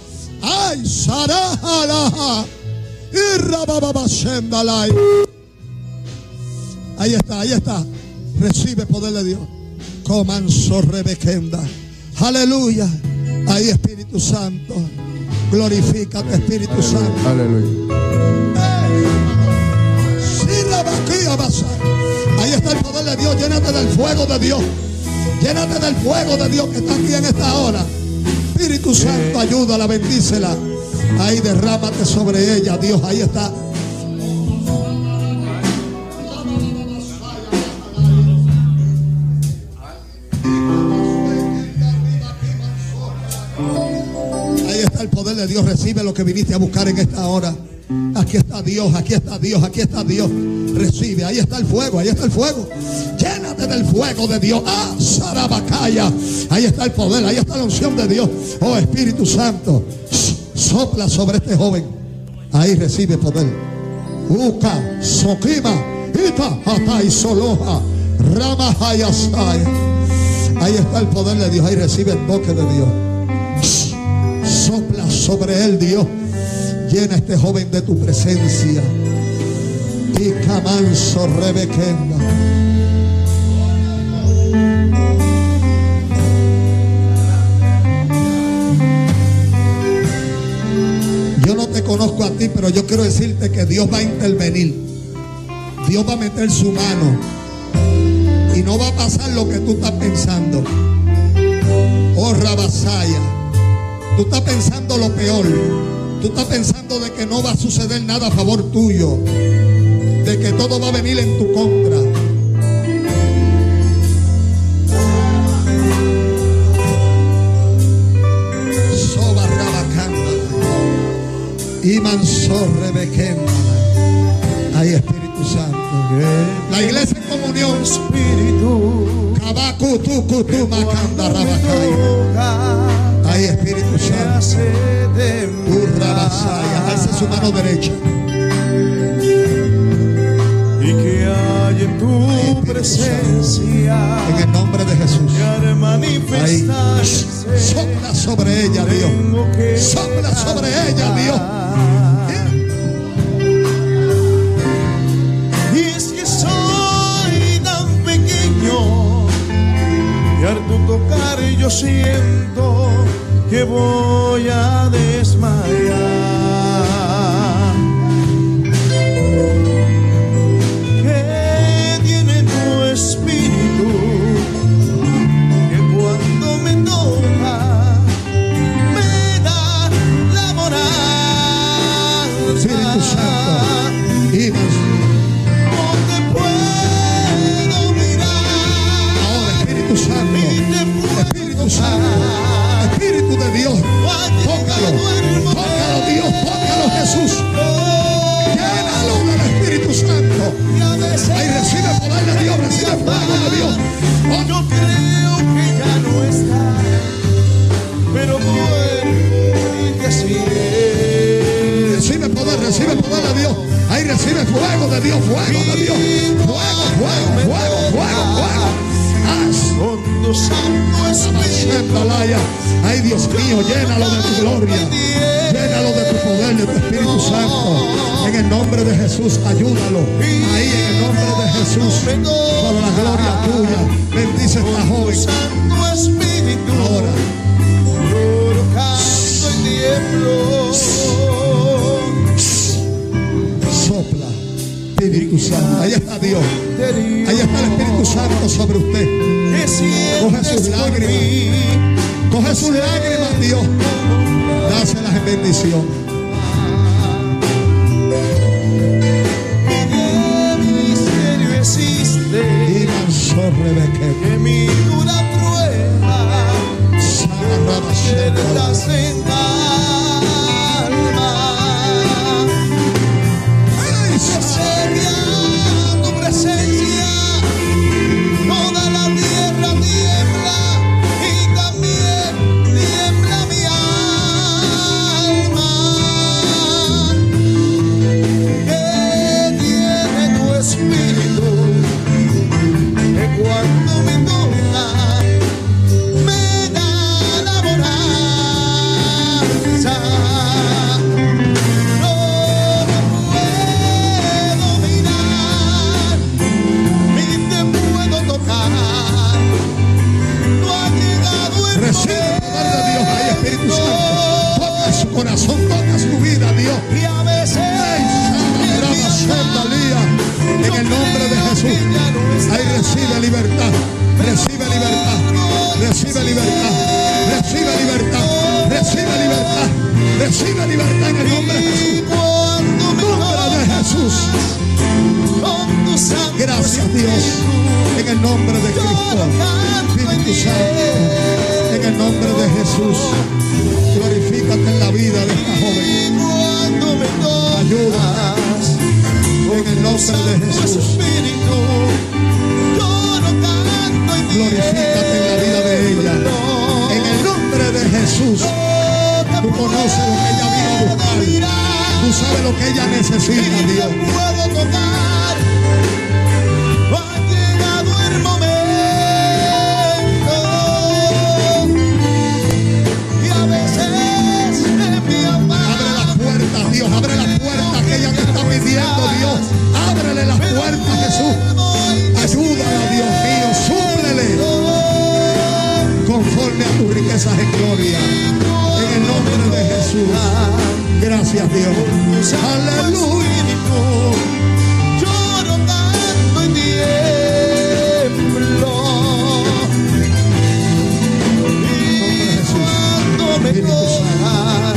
A: Ay, Sarajalaja. Ahí está, ahí está. Recibe poder de Dios. Comanso Rebequenda. Aleluya. Ahí Espíritu Santo. Glorifica tu Espíritu Santo.
B: Aleluya.
A: Ahí está el poder de Dios. Llénate del fuego de Dios. Llénate del fuego de Dios que está aquí en esta hora. Espíritu Santo, ayúdala, bendícela. Ahí derrámate sobre ella, Dios. Ahí está. Ahí está el poder de Dios. Recibe lo que viniste a buscar en esta hora. Aquí está Dios, aquí está Dios, aquí está Dios. Recibe, ahí está el fuego, ahí está el fuego. Llénate del fuego de Dios. Ah, Sarabacaya. Ahí está el poder, ahí está la unción de Dios. Oh Espíritu Santo, sopla sobre este joven. Ahí recibe poder. Uka, Sokima, Ita, Hatai, Soloja, Rama, Ahí está el poder de Dios, ahí recibe el toque de Dios. Sopla sobre él, Dios. Llena este joven de tu presencia. Y camanso rebequenda. No te conozco a ti, pero yo quiero decirte que Dios va a intervenir. Dios va a meter su mano. Y no va a pasar lo que tú estás pensando. Oh, Rabasaya. Tú estás pensando lo peor. Tú estás pensando de que no va a suceder nada a favor tuyo. De que todo va a venir en tu contra. Y mansorre Ay, Espíritu Santo. La iglesia en comunión.
B: Espíritu.
A: Cabacu, tu, cu, tu, macanda. Ay, Espíritu Santo. Urrabasaya. Alza su mano derecha.
B: Y que hay en tu presencia.
A: En el nombre de Jesús.
B: Ahí.
A: Sopla sobre ella, Dios. Sopla sobre ella, Dios.
B: Y es que soy tan pequeño y harto yo siento que voy a desmayar.
A: Dios, fuego de Dios. Fuego, fuego, fuego, fuego, fuego. Ay, Dios mío, llénalo de tu gloria. Llénalo de tu poder, de tu Espíritu Santo. En el nombre de Jesús, ayúdalo. Ahí, en el nombre de Jesús. Por la gloria tuya. Bendice esta joven.
B: santo espíritu.
A: Ahora, Espíritu Santo. Ahí está Dios. Ahí está el Espíritu Santo sobre usted. Coge sus lágrimas. Coge sus lágrimas, Dios. Dáselas en bendición.
B: Que mi dura prueba
A: Sabarraba Recibe libertad en el nombre de Jesús. Nombre de Jesús. Gracias Dios. En el nombre de Cristo. Espíritu Santo. En el nombre de Jesús. Glorifícate en la vida de esta joven.
B: Tocas
A: En el nombre de Jesús. Glorifícate en la vida de ella. En el nombre de Jesús. Tú conoces lo que ella vino a buscar. Tú sabes lo que ella necesita, Dios.
B: puedo tocar. Ha llegado el momento. Y a veces
A: Abre las puertas, Dios. Abre las puertas que ella te está pidiendo, Dios. Ábrele las puertas, Jesús. Ayúdala, Dios mío. Súplele conforme a tus riquezas en gloria. El de Jesús. Gracias, Dios. Aleluya.
B: Lloro, canto y tiemblo. Y cuando me toca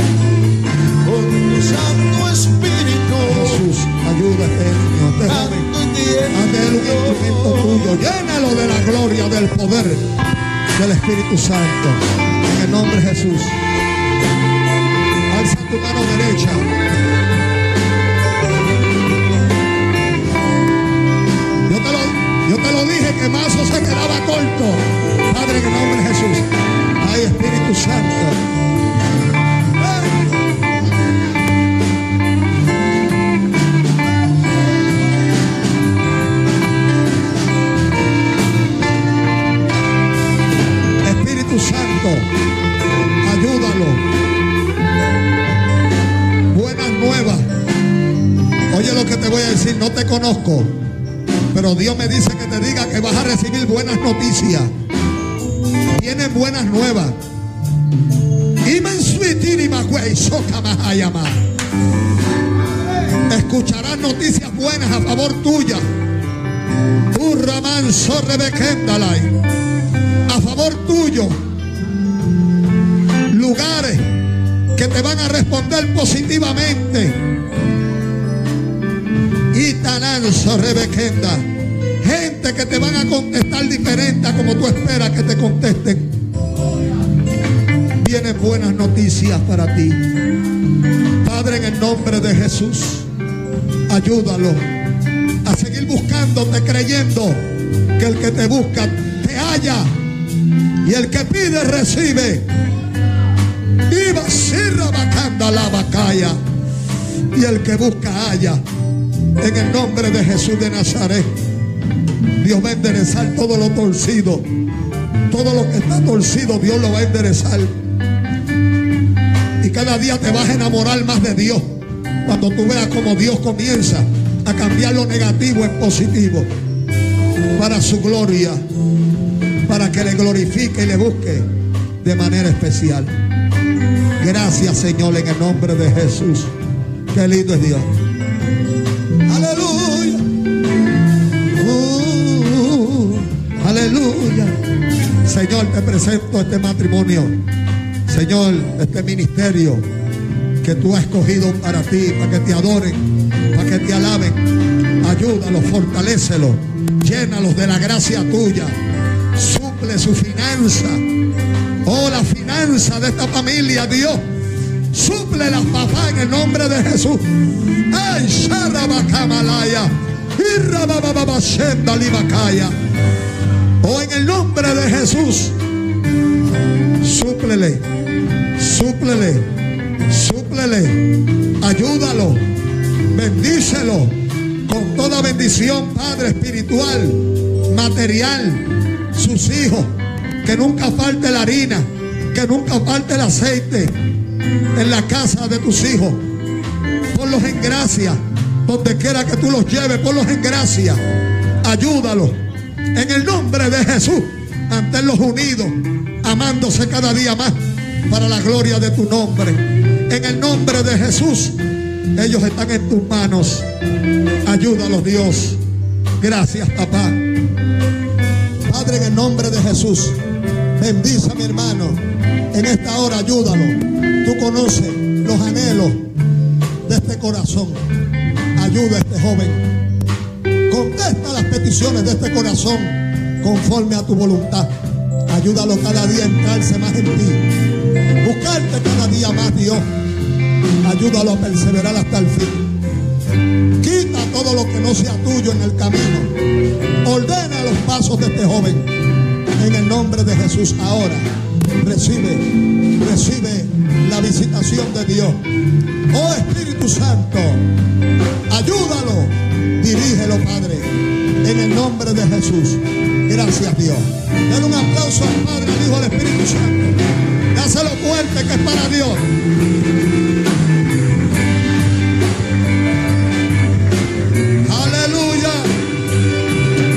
B: con tu santo espíritu,
A: Jesús, ayúdate, Dios. Te joven.
B: canto y tiemblo.
A: Hazle un instrumento tuyo. Llénalo de la gloria, del poder del Espíritu Santo. En el nombre de Jesús. Tu mano derecha. Yo te lo, yo te lo dije que Mazo se quedaba corto. Padre, en el nombre de Jesús. Ay, Espíritu Santo. Pero Dios me dice que te diga que vas a recibir buenas noticias. Vienen buenas nuevas. Escucharás noticias buenas a favor tuya. A favor tuyo. Lugares que te van a responder positivamente. Y talanzo rebequenda. Gente que te van a contestar diferente a como tú esperas que te contesten tiene buenas noticias para ti. Padre, en el nombre de Jesús, ayúdalo a seguir buscándote, creyendo que el que te busca te halla y el que pide recibe. Iba sirra bacanda la bacaya y el que busca halla. En el nombre de Jesús de Nazaret, Dios va a enderezar todo lo torcido. Todo lo que está torcido, Dios lo va a enderezar. Y cada día te vas a enamorar más de Dios. Cuando tú veas como Dios comienza a cambiar lo negativo en positivo. Para su gloria. Para que le glorifique y le busque de manera especial. Gracias Señor en el nombre de Jesús. Qué lindo es Dios. Aleluya. Señor, te presento este matrimonio. Señor, este ministerio que tú has escogido para ti, para que te adoren, para que te alaben. Ayúdalos, fortalécelos, llénalos de la gracia tuya. Suple su finanza. Oh, la finanza de esta familia, Dios. Suple las papá en el nombre de Jesús. Ay. Oh, en el nombre de Jesús. Súplele Súplele, súplele, ayúdalo, bendícelo con toda bendición, Padre espiritual, material, sus hijos, que nunca falte la harina, que nunca falte el aceite en la casa de tus hijos. Ponlos en gracia, donde quiera que tú los lleves, ponlos en gracia, ayúdalos. En el nombre de Jesús, manténlos unidos, amándose cada día más para la gloria de tu nombre. En el nombre de Jesús, ellos están en tus manos. Ayúdalos, Dios. Gracias, papá. Padre, en el nombre de Jesús, bendice a mi hermano. En esta hora, ayúdalo. Tú conoces los anhelos de este corazón. Ayuda a este joven. Contesta las peticiones de este corazón conforme a tu voluntad. Ayúdalo cada día a entrarse más en ti. Buscarte cada día más, Dios. Ayúdalo a perseverar hasta el fin. Quita todo lo que no sea tuyo en el camino. Ordena los pasos de este joven. En el nombre de Jesús ahora. Recibe, recibe la visitación de Dios. Oh Espíritu Santo, ayúdalo, dirígelo, Padre, en el nombre de Jesús. Gracias Dios. Den un aplauso al Padre, al Hijo, al Espíritu Santo. Dáselo fuerte que es para Dios. Aleluya.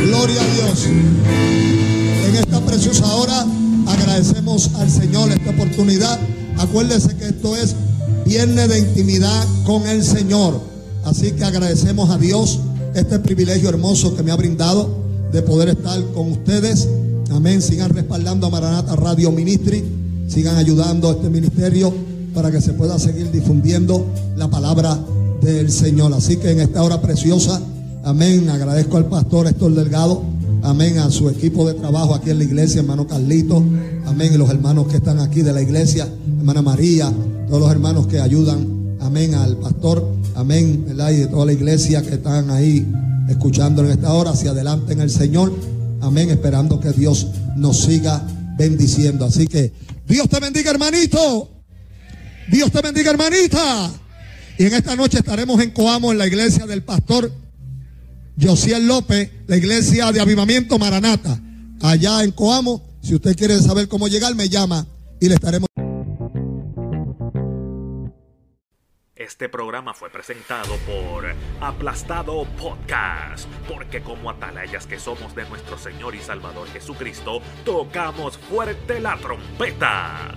A: Gloria a Dios. En esta preciosa hora agradecemos al Señor esta oportunidad. Acuérdese que esto es viernes de intimidad con el Señor. Así que agradecemos a Dios este privilegio hermoso que me ha brindado de poder estar con ustedes. Amén. Sigan respaldando a Maranata Radio Ministry. Sigan ayudando a este ministerio para que se pueda seguir difundiendo la palabra del Señor. Así que en esta hora preciosa, amén. Agradezco al pastor Héctor Delgado. Amén. A su equipo de trabajo aquí en la iglesia, hermano Carlito. Amén. Y los hermanos que están aquí de la iglesia, hermana María. Todos los hermanos que ayudan. Amén. Al pastor. Amén. Y de toda la iglesia que están ahí escuchando en esta hora hacia adelante en el Señor. Amén, esperando que Dios nos siga bendiciendo. Así que Dios te bendiga, hermanito. Dios te bendiga, hermanita. Y en esta noche estaremos en Coamo, en la iglesia del pastor Josiel López, la iglesia de avivamiento Maranata. Allá en Coamo, si usted quiere saber cómo llegar, me llama y le estaremos.
C: Este programa fue presentado por Aplastado Podcast, porque como atalayas que somos de nuestro Señor y Salvador Jesucristo, tocamos fuerte la trompeta.